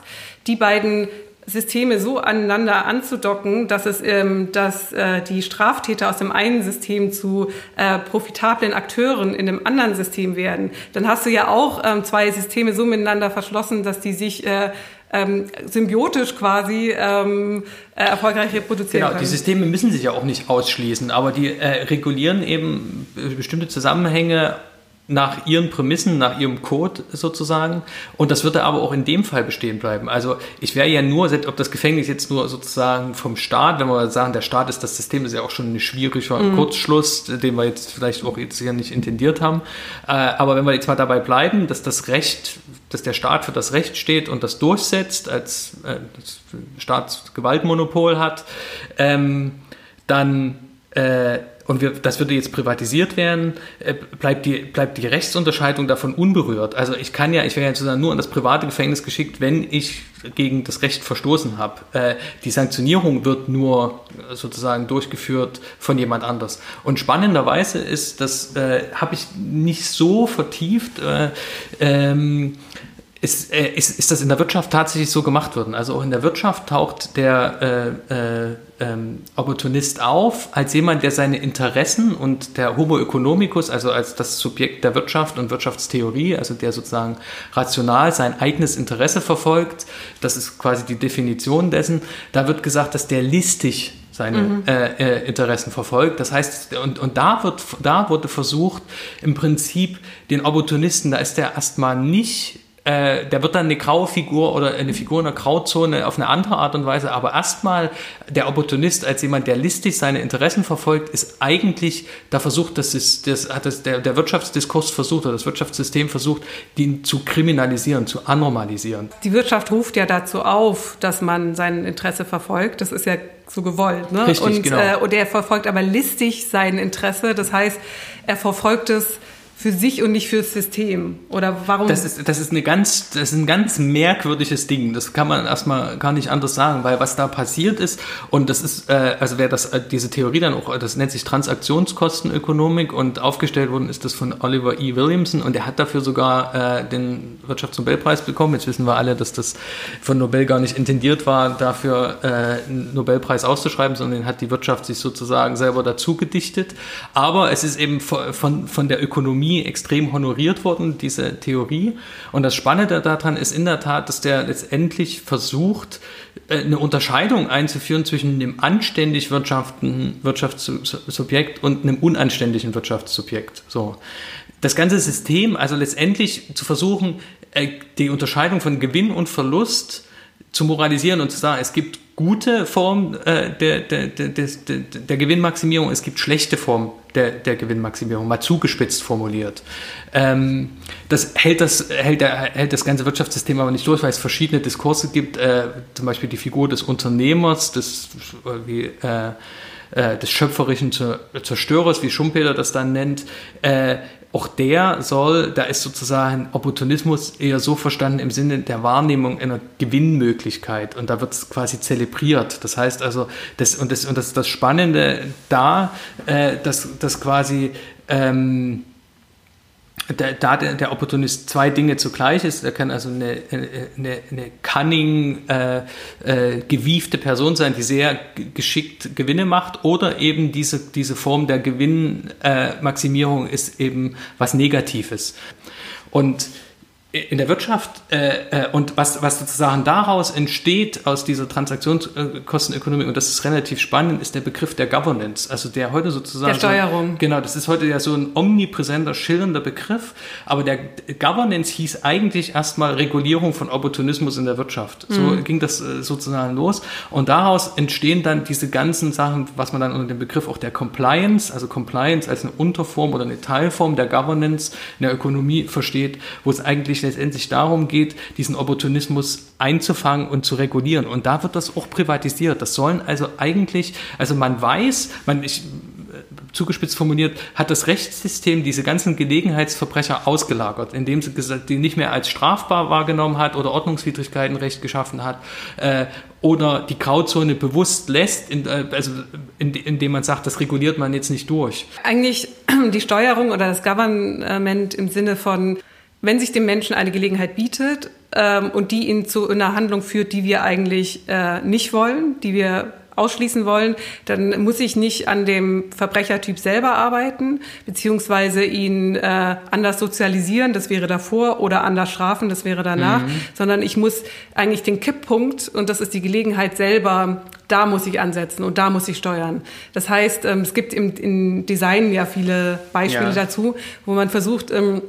die beiden Systeme so aneinander anzudocken, dass es, ähm, dass äh, die Straftäter aus dem einen System zu äh, profitablen Akteuren in dem anderen System werden, dann hast du ja auch ähm, zwei Systeme so miteinander verschlossen, dass die sich äh, ähm, symbiotisch quasi ähm, äh, erfolgreich reproduzieren genau, können. die Systeme müssen sich ja auch nicht ausschließen, aber die äh, regulieren eben bestimmte Zusammenhänge nach ihren Prämissen, nach ihrem Code sozusagen. Und das wird aber auch in dem Fall bestehen bleiben. Also ich wäre ja nur, ob das Gefängnis jetzt nur sozusagen vom Staat, wenn wir sagen, der Staat ist das System, ist ja auch schon ein schwieriger mhm. Kurzschluss, den wir jetzt vielleicht auch jetzt hier nicht intendiert haben. Äh, aber wenn wir jetzt mal dabei bleiben, dass das Recht, dass der Staat für das Recht steht und das durchsetzt, als äh, Staatsgewaltmonopol hat, ähm, dann äh, und wir, das würde jetzt privatisiert werden, äh, bleibt, die, bleibt die Rechtsunterscheidung davon unberührt. Also ich kann ja, ich wäre ja sozusagen nur in das private Gefängnis geschickt, wenn ich gegen das Recht verstoßen habe. Äh, die Sanktionierung wird nur sozusagen durchgeführt von jemand anders. Und spannenderweise ist, das äh, habe ich nicht so vertieft, äh, ähm, ist, äh, ist, ist das in der Wirtschaft tatsächlich so gemacht worden. Also auch in der Wirtschaft taucht der äh, äh, ähm, Opportunist auf als jemand, der seine Interessen und der Homo economicus, also als das Subjekt der Wirtschaft und Wirtschaftstheorie, also der sozusagen rational sein eigenes Interesse verfolgt, das ist quasi die Definition dessen, da wird gesagt, dass der listig seine mhm. äh, äh, Interessen verfolgt. Das heißt, und, und da, wird, da wurde versucht, im Prinzip den Opportunisten, da ist der erstmal nicht äh, der wird dann eine graue Figur oder eine Figur in der Grauzone auf eine andere Art und Weise. Aber erstmal der Opportunist als jemand, der listig seine Interessen verfolgt, ist eigentlich, da versucht, das ist, das hat das, der, der Wirtschaftsdiskurs versucht oder das Wirtschaftssystem versucht, den zu kriminalisieren, zu anormalisieren. Die Wirtschaft ruft ja dazu auf, dass man sein Interesse verfolgt. Das ist ja so gewollt. Ne? Richtig, und, genau. Äh, und er verfolgt aber listig sein Interesse. Das heißt, er verfolgt es für sich und nicht fürs System? Oder warum? Das ist, das ist, eine ganz, das ist ein ganz merkwürdiges Ding. Das kann man erstmal gar nicht anders sagen, weil was da passiert ist, und das ist, äh, also wer das, äh, diese Theorie dann auch, das nennt sich Transaktionskostenökonomik und aufgestellt worden ist das von Oliver E. Williamson und er hat dafür sogar äh, den Wirtschaftsnobelpreis bekommen. Jetzt wissen wir alle, dass das von Nobel gar nicht intendiert war, dafür äh, einen Nobelpreis auszuschreiben, sondern den hat die Wirtschaft sich sozusagen selber dazu gedichtet. Aber es ist eben von, von der Ökonomie Ökonomie extrem honoriert worden, diese Theorie. Und das Spannende daran ist in der Tat, dass der letztendlich versucht, äh, eine Unterscheidung einzuführen zwischen einem anständig wirtschaftenden Wirtschaftssubjekt und einem unanständigen Wirtschaftssubjekt. So. Das ganze System, also letztendlich zu versuchen, äh, die Unterscheidung von Gewinn und Verlust zu moralisieren und zu sagen, es gibt gute Formen äh, der, der, der, der, der Gewinnmaximierung, es gibt schlechte Formen der, der Gewinnmaximierung, mal zugespitzt formuliert. Ähm, das hält das, hält, hält das ganze Wirtschaftssystem aber nicht durch, weil es verschiedene Diskurse gibt, äh, zum Beispiel die Figur des Unternehmers, des, wie, äh, äh des schöpferischen Zerstörers, wie Schumpeter das dann nennt, äh, auch der soll, da ist sozusagen Opportunismus eher so verstanden im Sinne der Wahrnehmung einer Gewinnmöglichkeit und da wird es quasi zelebriert. Das heißt also, das, und, das, und das, das Spannende da, äh, dass, dass quasi ähm, da der, der Opportunist zwei Dinge zugleich ist. Er kann also eine, eine, eine cunning, äh, äh, gewiefte Person sein, die sehr geschickt Gewinne macht, oder eben diese, diese Form der Gewinnmaximierung äh, ist eben was Negatives. Und in der Wirtschaft äh, äh, und was, was sozusagen daraus entsteht aus dieser Transaktionskostenökonomie, und das ist relativ spannend, ist der Begriff der Governance, also der heute sozusagen... Der Steuerung. So, genau, das ist heute ja so ein omnipräsenter, schillernder Begriff, aber der Governance hieß eigentlich erstmal Regulierung von Opportunismus in der Wirtschaft. So mhm. ging das äh, sozusagen los und daraus entstehen dann diese ganzen Sachen, was man dann unter dem Begriff auch der Compliance, also Compliance als eine Unterform oder eine Teilform der Governance in der Ökonomie versteht, wo es eigentlich letztendlich darum geht, diesen Opportunismus einzufangen und zu regulieren. Und da wird das auch privatisiert. Das sollen also eigentlich, also man weiß, man, ich, zugespitzt formuliert, hat das Rechtssystem diese ganzen Gelegenheitsverbrecher ausgelagert, indem sie die nicht mehr als strafbar wahrgenommen hat oder Ordnungswidrigkeitenrecht geschaffen hat äh, oder die Grauzone bewusst lässt, äh, also in, indem man sagt, das reguliert man jetzt nicht durch. Eigentlich die Steuerung oder das Government im Sinne von, wenn sich dem Menschen eine Gelegenheit bietet ähm, und die ihn zu einer Handlung führt, die wir eigentlich äh, nicht wollen, die wir ausschließen wollen, dann muss ich nicht an dem Verbrechertyp selber arbeiten, beziehungsweise ihn äh, anders sozialisieren, das wäre davor, oder anders strafen, das wäre danach, mhm. sondern ich muss eigentlich den Kipppunkt, und das ist die Gelegenheit selber, da muss ich ansetzen und da muss ich steuern. Das heißt, ähm, es gibt im, im Design ja viele Beispiele ja. dazu, wo man versucht, ähm,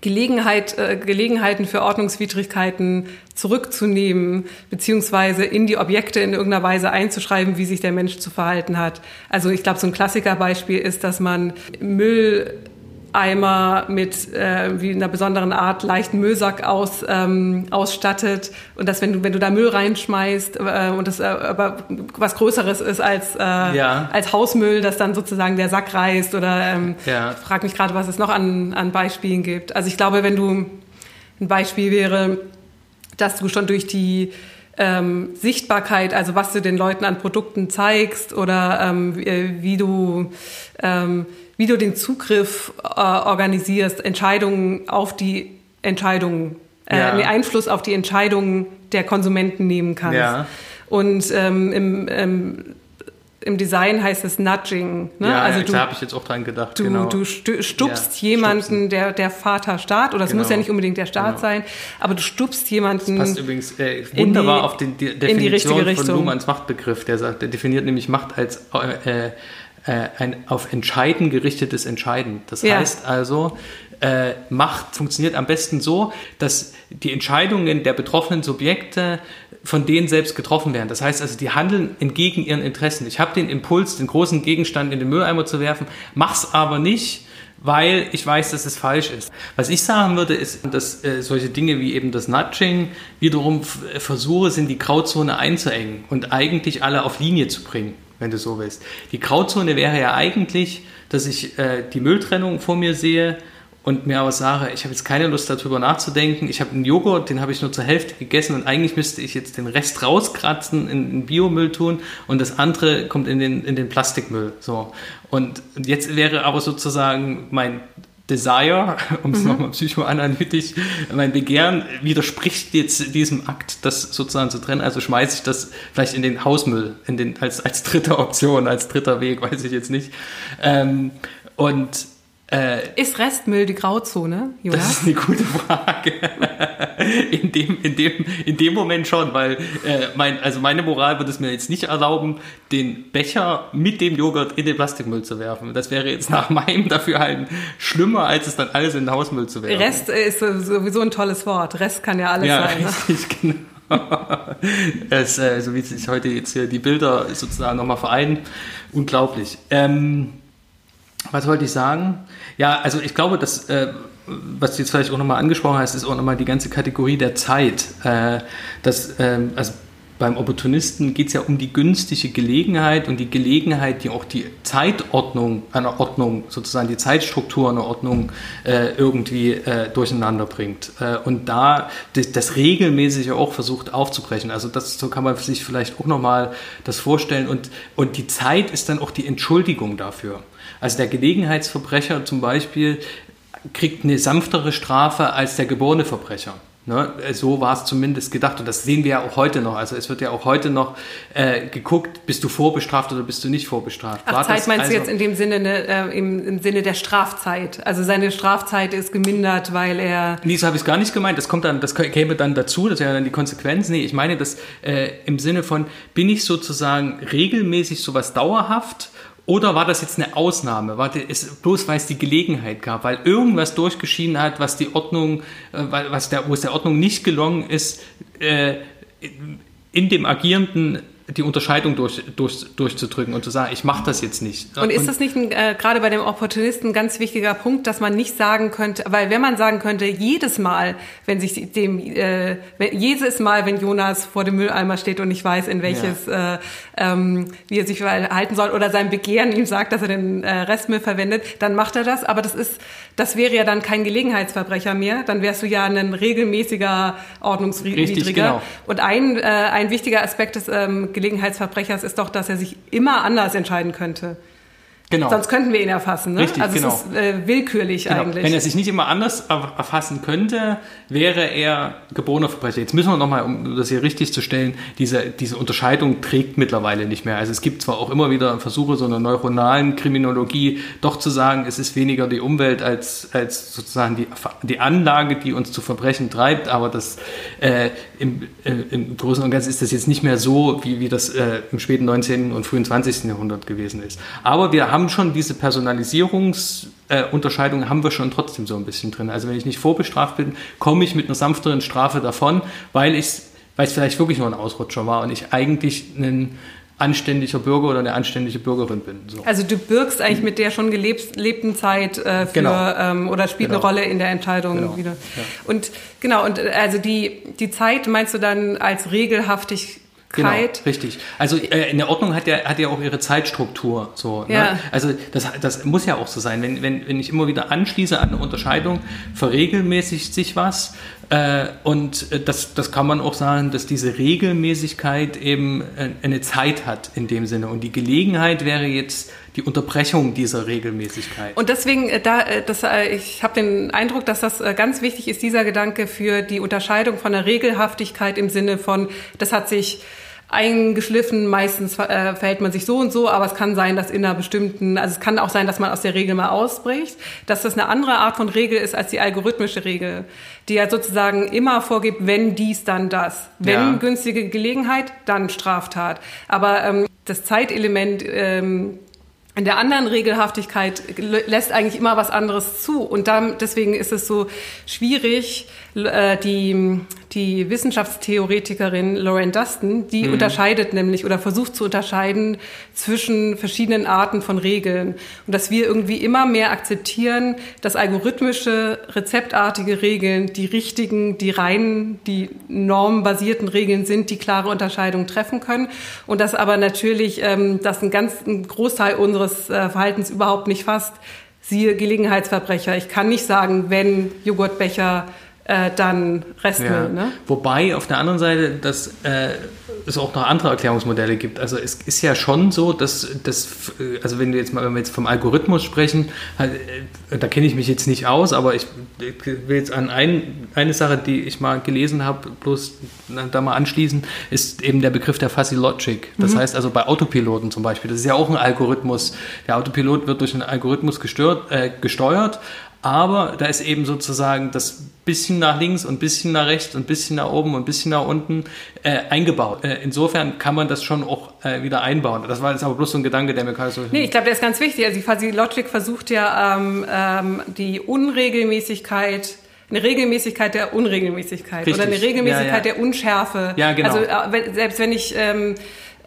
Gelegenheit, äh, Gelegenheiten für Ordnungswidrigkeiten zurückzunehmen, beziehungsweise in die Objekte in irgendeiner Weise einzuschreiben, wie sich der Mensch zu verhalten hat. Also ich glaube, so ein Klassikerbeispiel ist, dass man Müll Eimer mit äh, wie einer besonderen Art leichten Müllsack aus, ähm, ausstattet und dass wenn du wenn du da Müll reinschmeißt äh, und das äh, aber was Größeres ist als äh, ja. als Hausmüll, dass dann sozusagen der Sack reißt oder ähm, ja. frag mich gerade, was es noch an an Beispielen gibt. Also ich glaube, wenn du ein Beispiel wäre, dass du schon durch die ähm, Sichtbarkeit, also was du den Leuten an Produkten zeigst oder ähm, wie, äh, wie du ähm, wie du den Zugriff äh, organisierst, Entscheidungen auf die Entscheidungen, äh, ja. Einfluss auf die Entscheidungen der Konsumenten nehmen kannst. Ja. Und ähm, im, ähm, im Design heißt es Nudging. Ne? Ja, also da habe ich jetzt auch dran gedacht. Du, genau. du stupst ja, jemanden, der, der Vater Staat, oder es genau. muss ja nicht unbedingt der Staat genau. sein, aber du stupst jemanden. Das passt übrigens äh, wunderbar die, auf die, die Definition die von Luhmanns Machtbegriff. Der sagt, der definiert nämlich Macht als äh, äh, ein auf Entscheiden gerichtetes Entscheiden. Das heißt also, äh, Macht funktioniert am besten so, dass die Entscheidungen der betroffenen Subjekte von denen selbst getroffen werden. Das heißt also, die handeln entgegen ihren Interessen. Ich habe den Impuls, den großen Gegenstand in den Mülleimer zu werfen, mach's aber nicht, weil ich weiß, dass es falsch ist. Was ich sagen würde, ist, dass äh, solche Dinge wie eben das Nudging wiederum Versuche sind, die Grauzone einzuengen und eigentlich alle auf Linie zu bringen wenn du so willst. Die Grauzone wäre ja eigentlich, dass ich äh, die Mülltrennung vor mir sehe und mir aber sage, ich habe jetzt keine Lust darüber nachzudenken. Ich habe einen Joghurt, den habe ich nur zur Hälfte gegessen und eigentlich müsste ich jetzt den Rest rauskratzen, in, in Biomüll tun und das andere kommt in den, in den Plastikmüll. So. Und jetzt wäre aber sozusagen mein Desire, um es mhm. nochmal psychoanalytisch, mein Begehren widerspricht jetzt diesem Akt, das sozusagen zu trennen. Also schmeiße ich das vielleicht in den Hausmüll, in den, als, als dritte Option, als dritter Weg, weiß ich jetzt nicht. Ähm, und äh, ist Restmüll die Grauzone, Jonas? Das ist eine gute Frage. in, dem, in, dem, in dem Moment schon, weil äh, mein, also meine Moral würde es mir jetzt nicht erlauben, den Becher mit dem Joghurt in den Plastikmüll zu werfen. Das wäre jetzt nach meinem Dafürhalten schlimmer, als es dann alles in den Hausmüll zu werfen. Rest ist sowieso ein tolles Wort. Rest kann ja alles ja, sein. Ne? Richtig, genau. es, äh, so wie sich heute jetzt hier die Bilder sozusagen nochmal vereinen. Unglaublich. Ähm, was wollte ich sagen? Ja, also ich glaube, dass, äh, was du jetzt vielleicht auch nochmal angesprochen hast, ist auch nochmal die ganze Kategorie der Zeit. Äh, dass, äh, also beim Opportunisten geht es ja um die günstige Gelegenheit und die Gelegenheit, die auch die Zeitordnung einer Ordnung, sozusagen die Zeitstruktur einer Ordnung äh, irgendwie äh, durcheinander bringt. Äh, und da das, das, regelmäßig auch versucht aufzubrechen. Also das so kann man sich vielleicht auch nochmal das vorstellen. Und, und die Zeit ist dann auch die Entschuldigung dafür. Also der Gelegenheitsverbrecher zum Beispiel kriegt eine sanftere Strafe als der geborene Verbrecher. Ne? So war es zumindest gedacht und das sehen wir ja auch heute noch. Also es wird ja auch heute noch äh, geguckt, bist du vorbestraft oder bist du nicht vorbestraft. Ach, war Zeit meinst also, du jetzt in dem Sinne, ne, äh, im, im, Sinne der Strafzeit? Also seine Strafzeit ist gemindert, weil er... Nee, so habe ich es gar nicht gemeint. Das, kommt dann, das käme dann dazu, das wäre dann die Konsequenz. Nee, ich meine das äh, im Sinne von, bin ich sozusagen regelmäßig sowas dauerhaft oder war das jetzt eine Ausnahme? War das bloß, weil es die Gelegenheit gab, weil irgendwas durchgeschieden hat, was die Ordnung, äh, was der, wo es der Ordnung nicht gelungen ist, äh, in dem Agierenden die Unterscheidung durch, durch, durchzudrücken und zu sagen, ich mache das jetzt nicht. Und ist das nicht ein, äh, gerade bei dem Opportunisten ein ganz wichtiger Punkt, dass man nicht sagen könnte, weil wenn man sagen könnte, jedes Mal, wenn sich dem, äh, wenn, jedes Mal, wenn Jonas vor dem Mülleimer steht und nicht weiß, in welches, ja. äh, ähm, wie er sich verhalten soll oder sein Begehren ihm sagt, dass er den äh, Restmüll verwendet, dann macht er das. Aber das ist, das wäre ja dann kein Gelegenheitsverbrecher mehr. Dann wärst du ja ein regelmäßiger Ordnungswidriger. Genau. Und ein, äh, ein wichtiger Aspekt des ähm, Gelegenheitsverbrechers ist doch, dass er sich immer anders entscheiden könnte. Genau. Sonst könnten wir ihn erfassen. Ne? Richtig, also genau. es ist äh, willkürlich genau. eigentlich. Wenn er sich nicht immer anders erfassen könnte, wäre er geborener Verbrecher. Jetzt müssen wir nochmal, um das hier richtig zu stellen, diese, diese Unterscheidung trägt mittlerweile nicht mehr. Also es gibt zwar auch immer wieder Versuche, so einer neuronalen Kriminologie doch zu sagen, es ist weniger die Umwelt als, als sozusagen die, die Anlage, die uns zu Verbrechen treibt, aber das äh, im, äh, im Großen und Ganzen ist das jetzt nicht mehr so, wie, wie das äh, im späten 19. und frühen 20. Jahrhundert gewesen ist. Aber wir haben haben schon diese Personalisierungsunterscheidung, äh, haben wir schon trotzdem so ein bisschen drin. Also wenn ich nicht vorbestraft bin, komme ich mit einer sanfteren Strafe davon, weil ich weil es vielleicht wirklich nur ein Ausrutscher war und ich eigentlich ein anständiger Bürger oder eine anständige Bürgerin bin. So. Also du bürgst eigentlich mit der schon gelebten Zeit äh, für genau. ähm, oder spielt genau. eine Rolle in der Entscheidung genau. wieder. Ja. Und genau, und äh, also die, die Zeit meinst du dann als regelhaftig Genau, richtig. Also äh, in der Ordnung hat ja, hat ja auch ihre Zeitstruktur. So, ne? ja. Also das, das muss ja auch so sein. Wenn, wenn, wenn ich immer wieder anschließe an eine Unterscheidung, verregelmäßigt sich was. Äh, und äh, das, das kann man auch sagen, dass diese Regelmäßigkeit eben äh, eine Zeit hat in dem Sinne. Und die Gelegenheit wäre jetzt die Unterbrechung dieser Regelmäßigkeit. Und deswegen, äh, da, das, ich habe den Eindruck, dass das ganz wichtig ist, dieser Gedanke für die Unterscheidung von der Regelhaftigkeit im Sinne von, das hat sich eingeschliffen. Meistens äh, verhält man sich so und so, aber es kann sein, dass in einer bestimmten, also es kann auch sein, dass man aus der Regel mal ausbricht, dass das eine andere Art von Regel ist als die algorithmische Regel, die ja sozusagen immer vorgibt, wenn dies, dann das. Wenn ja. günstige Gelegenheit, dann Straftat. Aber ähm, das Zeitelement ähm, in der anderen Regelhaftigkeit lässt eigentlich immer was anderes zu. Und dann, deswegen ist es so schwierig, äh, die, die Wissenschaftstheoretikerin Lauren Dustin, die mhm. unterscheidet nämlich oder versucht zu unterscheiden zwischen verschiedenen Arten von Regeln. Und dass wir irgendwie immer mehr akzeptieren, dass algorithmische, rezeptartige Regeln die richtigen, die reinen, die normbasierten Regeln sind, die klare Unterscheidungen treffen können. Und dass aber natürlich ähm, das ein ganz ein Großteil unseres äh, Verhaltens überhaupt nicht fasst. Siehe Gelegenheitsverbrecher. Ich kann nicht sagen, wenn Joghurtbecher äh, dann Restmüll. Ja. Ne? Wobei auf der anderen Seite, dass äh, es auch noch andere Erklärungsmodelle gibt. Also es ist ja schon so, dass das, also wenn wir jetzt mal, wenn wir jetzt vom Algorithmus sprechen, halt, äh, da kenne ich mich jetzt nicht aus, aber ich, ich will jetzt an ein, eine Sache, die ich mal gelesen habe, bloß da mal anschließen, ist eben der Begriff der Fuzzy Logic. Das mhm. heißt also bei Autopiloten zum Beispiel, das ist ja auch ein Algorithmus. Der Autopilot wird durch einen Algorithmus gestört, äh, gesteuert, aber da ist eben sozusagen das bisschen nach links und bisschen nach rechts und bisschen nach oben und bisschen nach unten äh, eingebaut. Äh, insofern kann man das schon auch äh, wieder einbauen. Das war jetzt aber bloß so ein Gedanke, der mir gerade so... Nee, ich glaube, der ist ganz wichtig. Also die Logic versucht ja ähm, ähm, die Unregelmäßigkeit eine Regelmäßigkeit der Unregelmäßigkeit Richtig. oder eine Regelmäßigkeit ja, ja. der Unschärfe. Ja, genau. Also äh, selbst wenn ich ähm,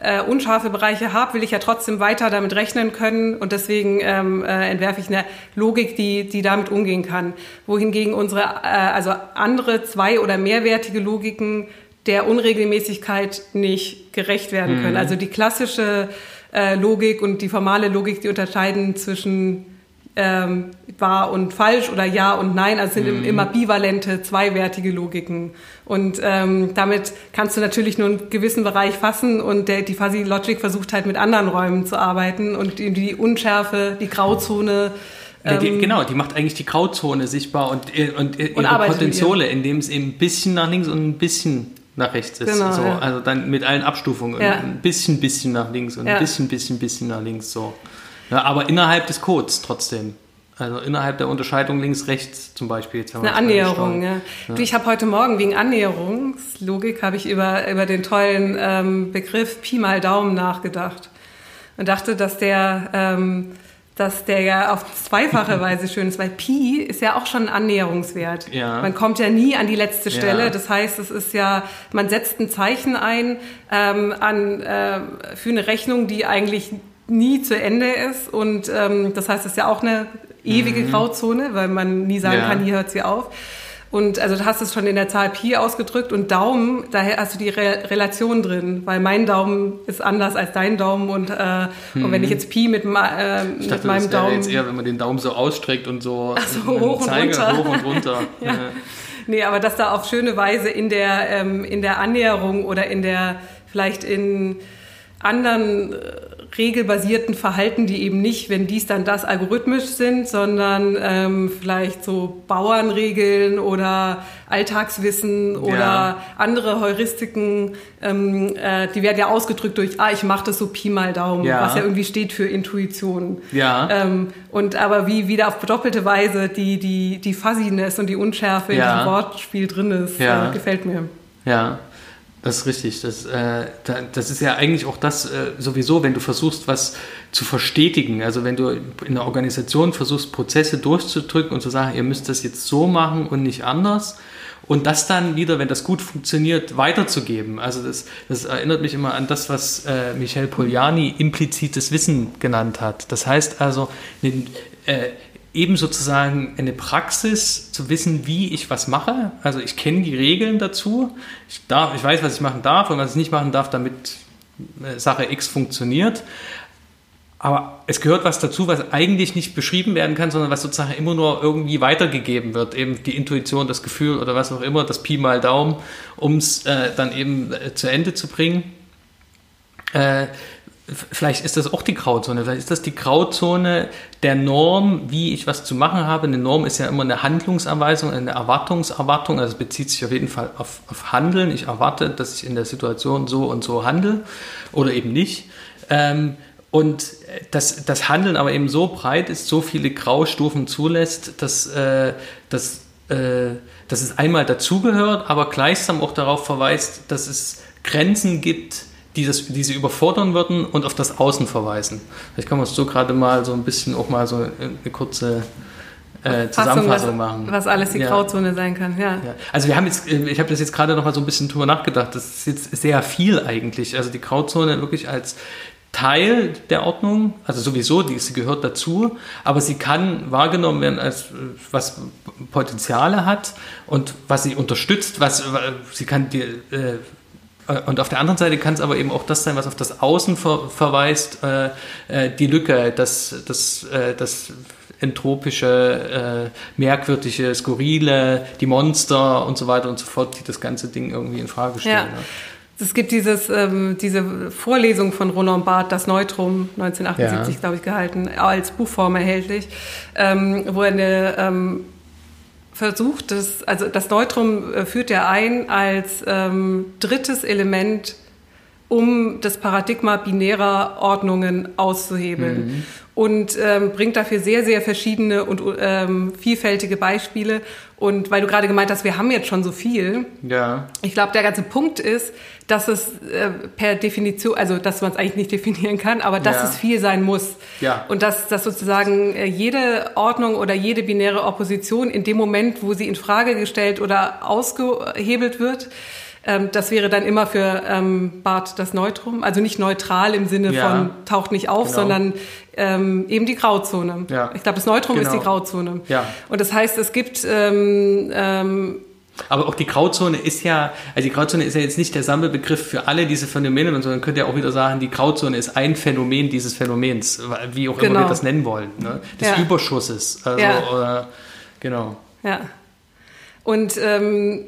äh, unscharfe Bereiche habe, will ich ja trotzdem weiter damit rechnen können und deswegen ähm, äh, entwerfe ich eine Logik, die, die damit umgehen kann. Wohingegen unsere, äh, also andere zwei- oder mehrwertige Logiken der Unregelmäßigkeit nicht gerecht werden können. Mhm. Also die klassische äh, Logik und die formale Logik, die unterscheiden zwischen ähm, wahr und falsch oder ja und nein. Also sind mhm. immer bivalente, zweiwertige Logiken. Und ähm, damit kannst du natürlich nur einen gewissen Bereich fassen und der, die Fuzzy Logic versucht halt mit anderen Räumen zu arbeiten und die, die Unschärfe, die Grauzone ja, die, ähm, genau, die macht eigentlich die Grauzone sichtbar und, äh, und, äh, und ihre Potenziale, indem es eben ein bisschen nach links und ein bisschen nach rechts ist. Genau, so, ja. Also dann mit allen Abstufungen. Ja. Ein bisschen, bisschen nach links und ein bisschen, bisschen, bisschen nach links. So. Ja, aber innerhalb des Codes trotzdem. Also innerhalb der Unterscheidung links-rechts zum Beispiel. Jetzt Eine Annäherung, ja. ja. Du, ich habe heute Morgen wegen Annäherungslogik habe ich über, über den tollen ähm, Begriff Pi mal Daumen nachgedacht und dachte, dass der ähm, dass der ja auf zweifache Weise schön ist, weil Pi ist ja auch schon ein Annäherungswert. Ja. Man kommt ja nie an die letzte Stelle. Ja. Das heißt, es ist ja, man setzt ein Zeichen ein ähm, an, äh, für eine Rechnung, die eigentlich nie zu Ende ist. Und ähm, das heißt, es ist ja auch eine ewige Grauzone, weil man nie sagen Ja. kann, hier hört sie auf. Und also du hast es schon in der Zahl Pi ausgedrückt und Daumen, daher hast du die Re Relation drin, weil mein Daumen ist anders als dein Daumen und, äh, und wenn ich jetzt Pi mit, ma- äh, Ich mit dachte, meinem das Daumen... jetzt eher, wenn man den Daumen so ausstreckt und so, Ach so, mit hoch und Zeiger runter. hoch und runter. Ja. Nee, aber dass da auf schöne Weise in der, ähm, in der Annäherung oder in der, vielleicht in anderen äh, regelbasierten Verhalten, die eben nicht, wenn dies dann das algorithmisch sind, sondern ähm, vielleicht so Bauernregeln oder Alltagswissen oder Ja. andere Heuristiken, ähm, äh, die werden ja ausgedrückt durch, ah, ich mache das so Pi mal Daumen, Ja. was ja irgendwie steht für Intuition. Ja. Ähm, und aber wie wieder auf doppelte Weise die, die, die Fuzziness und die Unschärfe in Ja. diesem Wortspiel drin ist, Ja. äh, gefällt mir. Ja, das ist richtig. Das, äh, da, das ist ja eigentlich auch das äh, sowieso, wenn du versuchst, was zu verstetigen. Also wenn du in einer Organisation versuchst, Prozesse durchzudrücken und zu sagen, ihr müsst das jetzt so machen und nicht anders. Und das dann wieder, wenn das gut funktioniert, weiterzugeben. Also das, das erinnert mich immer an das, was äh, Michel Poliani implizites Wissen genannt hat. Das heißt also, äh, eben sozusagen eine Praxis zu wissen, wie ich was mache. Also ich kenne die Regeln dazu. Ich, darf, ich weiß, was ich machen darf und was ich nicht machen darf, damit äh, Sache X funktioniert. Aber es gehört was dazu, was eigentlich nicht beschrieben werden kann, sondern was sozusagen immer nur irgendwie weitergegeben wird. Eben die Intuition, das Gefühl oder was auch immer, das Pi mal Daumen, um es äh, dann eben äh, zu Ende zu bringen. Äh, vielleicht ist das auch die Grauzone. Vielleicht ist das die Grauzone der Norm, wie ich was zu machen habe. Eine Norm ist ja immer eine Handlungsanweisung, eine Erwartungserwartung. Also bezieht sich auf jeden Fall auf, auf Handeln. Ich erwarte, dass ich in der Situation so und so handle oder eben nicht. Ähm, und das, das Handeln aber eben so breit ist, so viele Graustufen zulässt, dass, äh, dass, äh, dass es einmal dazugehört, aber gleichsam auch darauf verweist, dass es Grenzen gibt, die, das, die sie überfordern würden und auf das Außen verweisen. Vielleicht kann man so gerade mal so ein bisschen auch mal so eine kurze äh, Zusammenfassung was, machen. Was alles die Ja. Grauzone sein kann, ja. Ja. Also wir haben jetzt, äh, ich habe das jetzt gerade noch mal so ein bisschen drüber nachgedacht. Das ist jetzt sehr viel eigentlich. Also die Grauzone wirklich als Teil der Ordnung, also sowieso, die, sie gehört dazu, aber sie kann wahrgenommen werden als äh, was Potenziale hat und was sie unterstützt, was äh, sie kann die äh, und auf der anderen Seite kann es aber eben auch das sein, was auf das Außen ver verweist, äh, äh, die Lücke, das, das, äh, das entropische, äh, merkwürdige, skurrile, die Monster und so weiter und so fort, die das ganze Ding irgendwie in Frage stellen. Ja. Ne? Es gibt dieses, ähm, diese Vorlesung von Roland Barth, das Neutrum, 1978, Ja. glaube ich, gehalten, als Buchform erhältlich, ähm, wo er eine, ähm, versucht, das, also das Neutrum äh, führt er ein als ähm, drittes Element, um das Paradigma binärer Ordnungen auszuhebeln. Und ähm, bringt dafür sehr, sehr verschiedene und ähm, vielfältige Beispiele. Und weil du gerade gemeint hast, wir haben jetzt schon so viel, Ja. ich glaube, der ganze Punkt ist, dass es äh, per Definition, also dass man es eigentlich nicht definieren kann, aber dass Ja. es viel sein muss. Ja. Und dass, dass sozusagen äh, jede Ordnung oder jede binäre Opposition in dem Moment, wo sie in Frage gestellt oder ausgehebelt wird, ähm, das wäre dann immer für ähm, Barth das Neutrum. Also nicht neutral im Sinne Ja. von taucht nicht auf, Genau. sondern ähm, eben die Grauzone. Ja. Ich glaube, das Neutrum ist Genau. die Grauzone. Ja. Und das heißt, es gibt ähm, ähm, Aber auch die Grauzone ist ja, also die Grauzone ist ja jetzt nicht der Sammelbegriff für alle diese Phänomene, sondern man könnte ja auch wieder sagen, die Grauzone ist ein Phänomen dieses Phänomens, wie auch immer Genau. wir das nennen wollen, ne? des Ja. Überschusses. Also, Ja. oder, genau. Ja. Und ähm,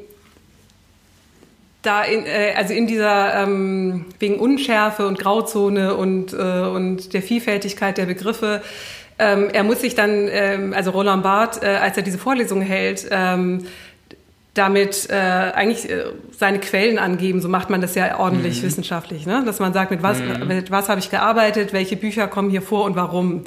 da in, äh, also in dieser ähm, wegen Unschärfe und Grauzone und, äh, und der Vielfältigkeit der Begriffe, ähm, er muss sich dann, ähm, also Roland Barth, äh, als er diese Vorlesung hält, ähm, damit äh, eigentlich äh, seine Quellen angeben. So macht man das ja ordentlich wissenschaftlich, ne? dass man sagt, mit was, mit was habe ich gearbeitet, welche Bücher kommen hier vor und warum.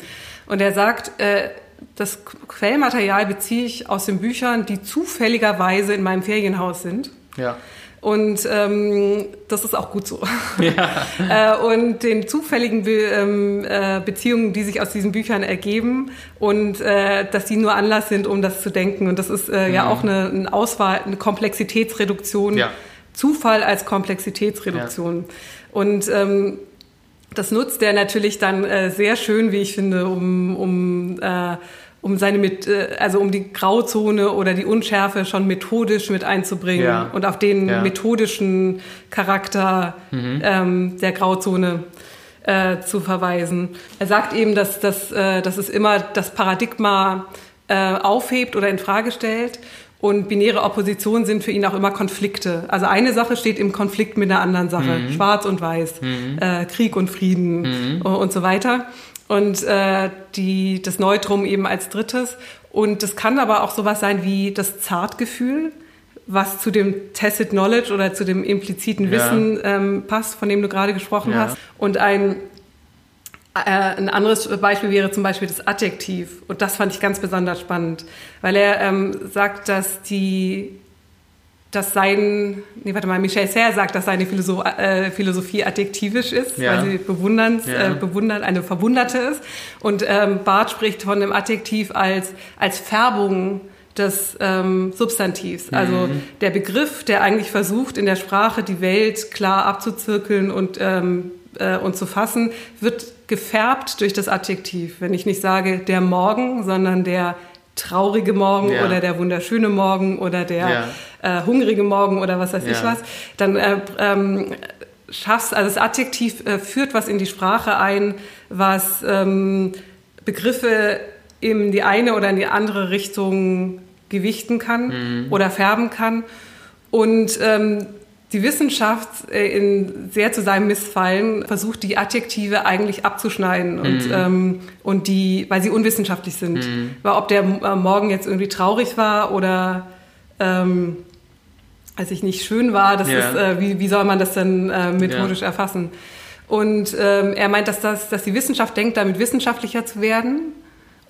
Und er sagt, äh, das Quellmaterial beziehe ich aus den Büchern, die zufälligerweise in meinem Ferienhaus sind. Ja. Und ähm, das ist auch gut so. Ja. äh, und den zufälligen Be ähm, äh, Beziehungen, die sich aus diesen Büchern ergeben und äh, dass die nur Anlass sind, um das zu denken. Und das ist äh, mhm. ja auch eine, eine, Auswahl, eine Komplexitätsreduktion. Ja. Zufall als Komplexitätsreduktion. Ja. Und ähm, das nutzt er natürlich dann äh, sehr schön, wie ich finde, um, um äh, um seine mit, äh, also um die Grauzone oder die Unschärfe schon methodisch mit einzubringen ja. und auf den ja. methodischen Charakter mhm. ähm, der Grauzone äh, zu verweisen. Er sagt eben, dass, dass, äh, dass es immer das Paradigma äh, aufhebt oder in Frage stellt. Und binäre Oppositionen sind für ihn auch immer Konflikte. Also eine Sache steht im Konflikt mit einer anderen Sache. Mhm. Schwarz und Weiß, mhm. äh, Krieg und Frieden mhm. und so weiter und äh, die, das Neutrum eben als drittes. Und das kann aber auch sowas sein wie das Zartgefühl, was zu dem Tacit Knowledge oder zu dem impliziten Wissen ja. ähm, passt, von dem du gerade gesprochen ja. hast. Und ein, äh, ein anderes Beispiel wäre zum Beispiel das Adjektiv. Und das fand ich ganz besonders spannend, weil er ähm, sagt, dass die dass sein, nee, warte mal, Michel Serre sagt, dass seine Philosoph äh, Philosophie adjektivisch ist, ja. weil sie bewundernd, ja. äh, bewundert, eine Verwunderte ist. Und ähm, Barth spricht von dem Adjektiv als, als Färbung des ähm, Substantivs. Mhm. Also der Begriff, der eigentlich versucht, in der Sprache die Welt klar abzuzirkeln und, ähm, äh, und zu fassen, wird gefärbt durch das Adjektiv. Wenn ich nicht sage der Morgen, sondern der traurige Morgen ja. oder der wunderschöne Morgen oder der. Äh, hungrige Morgen oder was weiß ja. ich was, dann äh, ähm, schaffst, also das Adjektiv äh, führt was in die Sprache ein, was ähm, Begriffe in die eine oder in die andere Richtung gewichten kann mhm. oder färben kann. Und ähm, die Wissenschaft äh, in sehr zu seinem Missfallen versucht, die Adjektive eigentlich abzuschneiden und, mhm. ähm, und die, weil sie unwissenschaftlich sind. Mhm. Weil ob der äh, Morgen jetzt irgendwie traurig war oder ähm, als ich nicht schön war, das ja. ist, äh, wie, wie soll man das denn äh, methodisch ja. erfassen? Und ähm, er meint, dass, das, dass die Wissenschaft denkt, damit wissenschaftlicher zu werden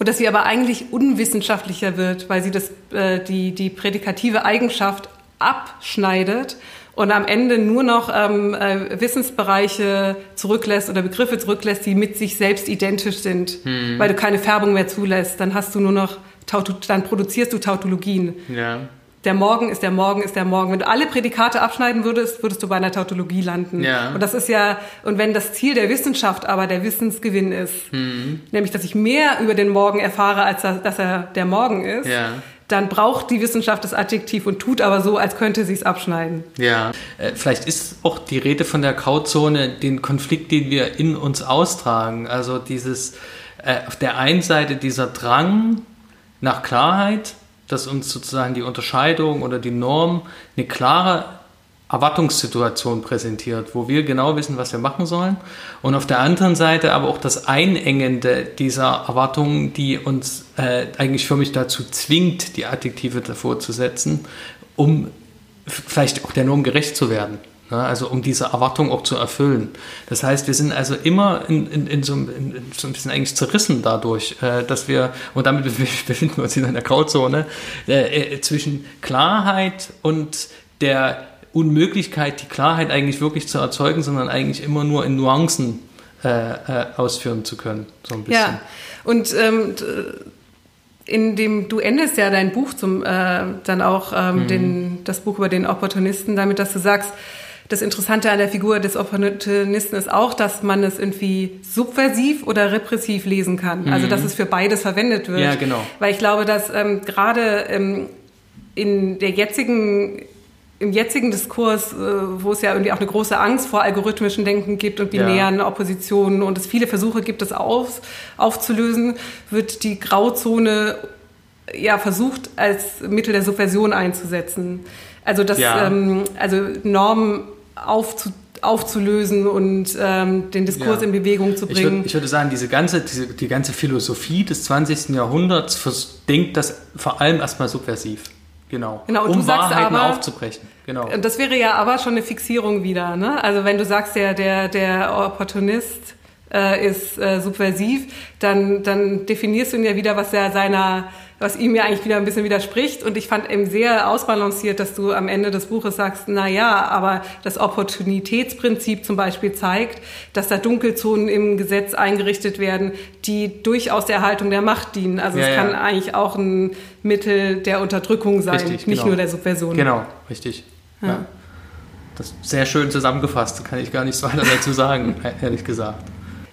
und dass sie aber eigentlich unwissenschaftlicher wird, weil sie das, äh, die, die prädikative Eigenschaft abschneidet und am Ende nur noch ähm, äh, Wissensbereiche zurücklässt oder Begriffe zurücklässt, die mit sich selbst identisch sind, hm. weil du keine Färbung mehr zulässt. Dann hast du nur noch, dann produzierst du Tautologien. Ja. Der Morgen ist der Morgen ist der Morgen. Wenn du alle Prädikate abschneiden würdest, würdest du bei einer Tautologie landen. Ja. Und das ist ja, und wenn das Ziel der Wissenschaft aber der Wissensgewinn ist, hm. nämlich dass ich mehr über den Morgen erfahre, als dass er der Morgen ist, ja dann braucht die Wissenschaft das Adjektiv und tut aber so, als könnte sie es abschneiden. Ja, äh, vielleicht ist auch die Rede von der Grauzone den Konflikt, den wir in uns austragen. Also dieses äh, auf der einen Seite dieser Drang nach Klarheit, dass uns sozusagen die Unterscheidung oder die Norm eine klare Erwartungssituation präsentiert, wo wir genau wissen, was wir machen sollen. Und auf der anderen Seite aber auch das Einengende dieser Erwartungen, die uns äh, eigentlich für mich dazu zwingt, die Adjektive davor zu setzen, um vielleicht auch der Norm gerecht zu werden. Ne? Also um diese Erwartung auch zu erfüllen. Das heißt, wir sind also immer in, in, in, so, in so, ein bisschen eigentlich zerrissen dadurch, äh, dass wir, und damit befinden wir uns in einer Grauzone, äh, äh, zwischen Klarheit und der Unmöglichkeit, die Klarheit eigentlich wirklich zu erzeugen, sondern eigentlich immer nur in Nuancen äh, äh, ausführen zu können. So ein bisschen. Ja, und ähm, in dem, du endest ja dein Buch zum, äh, dann auch ähm, mhm. den, das Buch über den Opportunisten, damit, dass du sagst, das Interessante an der Figur des Opportunisten ist auch, dass man es irgendwie subversiv oder repressiv lesen kann. Also, mhm. Also dass es für beides verwendet wird. Ja, genau. Weil ich glaube, dass ähm, gerade ähm, in der jetzigen im jetzigen Diskurs, äh, wo es ja irgendwie auch eine große Angst vor algorithmischen Denken gibt und binären ja. Oppositionen und es viele Versuche gibt, das auf, aufzulösen, wird die Grauzone ja versucht, als Mittel der Subversion einzusetzen. Also das, ja. ähm, also Normen aufzu, aufzulösen und ähm, den Diskurs ja. in Bewegung zu bringen. Ich, würd, ich würde sagen, diese ganze, diese, die ganze Philosophie des 20. Jahrhunderts denkt das vor allem erstmal subversiv. Genau. genau und um du sagst Wahrheiten aber, aufzubrechen. Genau. Das wäre ja aber schon eine Fixierung wieder. Ne? Also wenn du sagst, der, der, der Opportunist äh, ist äh, subversiv, dann, dann definierst du ihn ja wieder, was er seiner was ihm ja eigentlich wieder ein bisschen widerspricht. Und ich fand eben sehr ausbalanciert, dass du am Ende des Buches sagst, na ja, aber das Opportunitätsprinzip zum Beispiel zeigt, dass da Dunkelzonen im Gesetz eingerichtet werden, die durchaus der Erhaltung der Macht dienen. Also ja, es kann ja. eigentlich auch ein Mittel der Unterdrückung sein, richtig, nicht genau. nur der Subversion. Genau, richtig. Ja. Das ist sehr schön zusammengefasst, kann ich gar nichts weiter dazu sagen, ehrlich gesagt.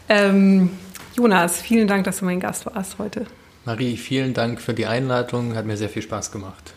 Ähm, Jonas, vielen Dank, dass du mein Gast warst heute. Marie, vielen Dank für die Einladung, hat mir sehr viel Spaß gemacht.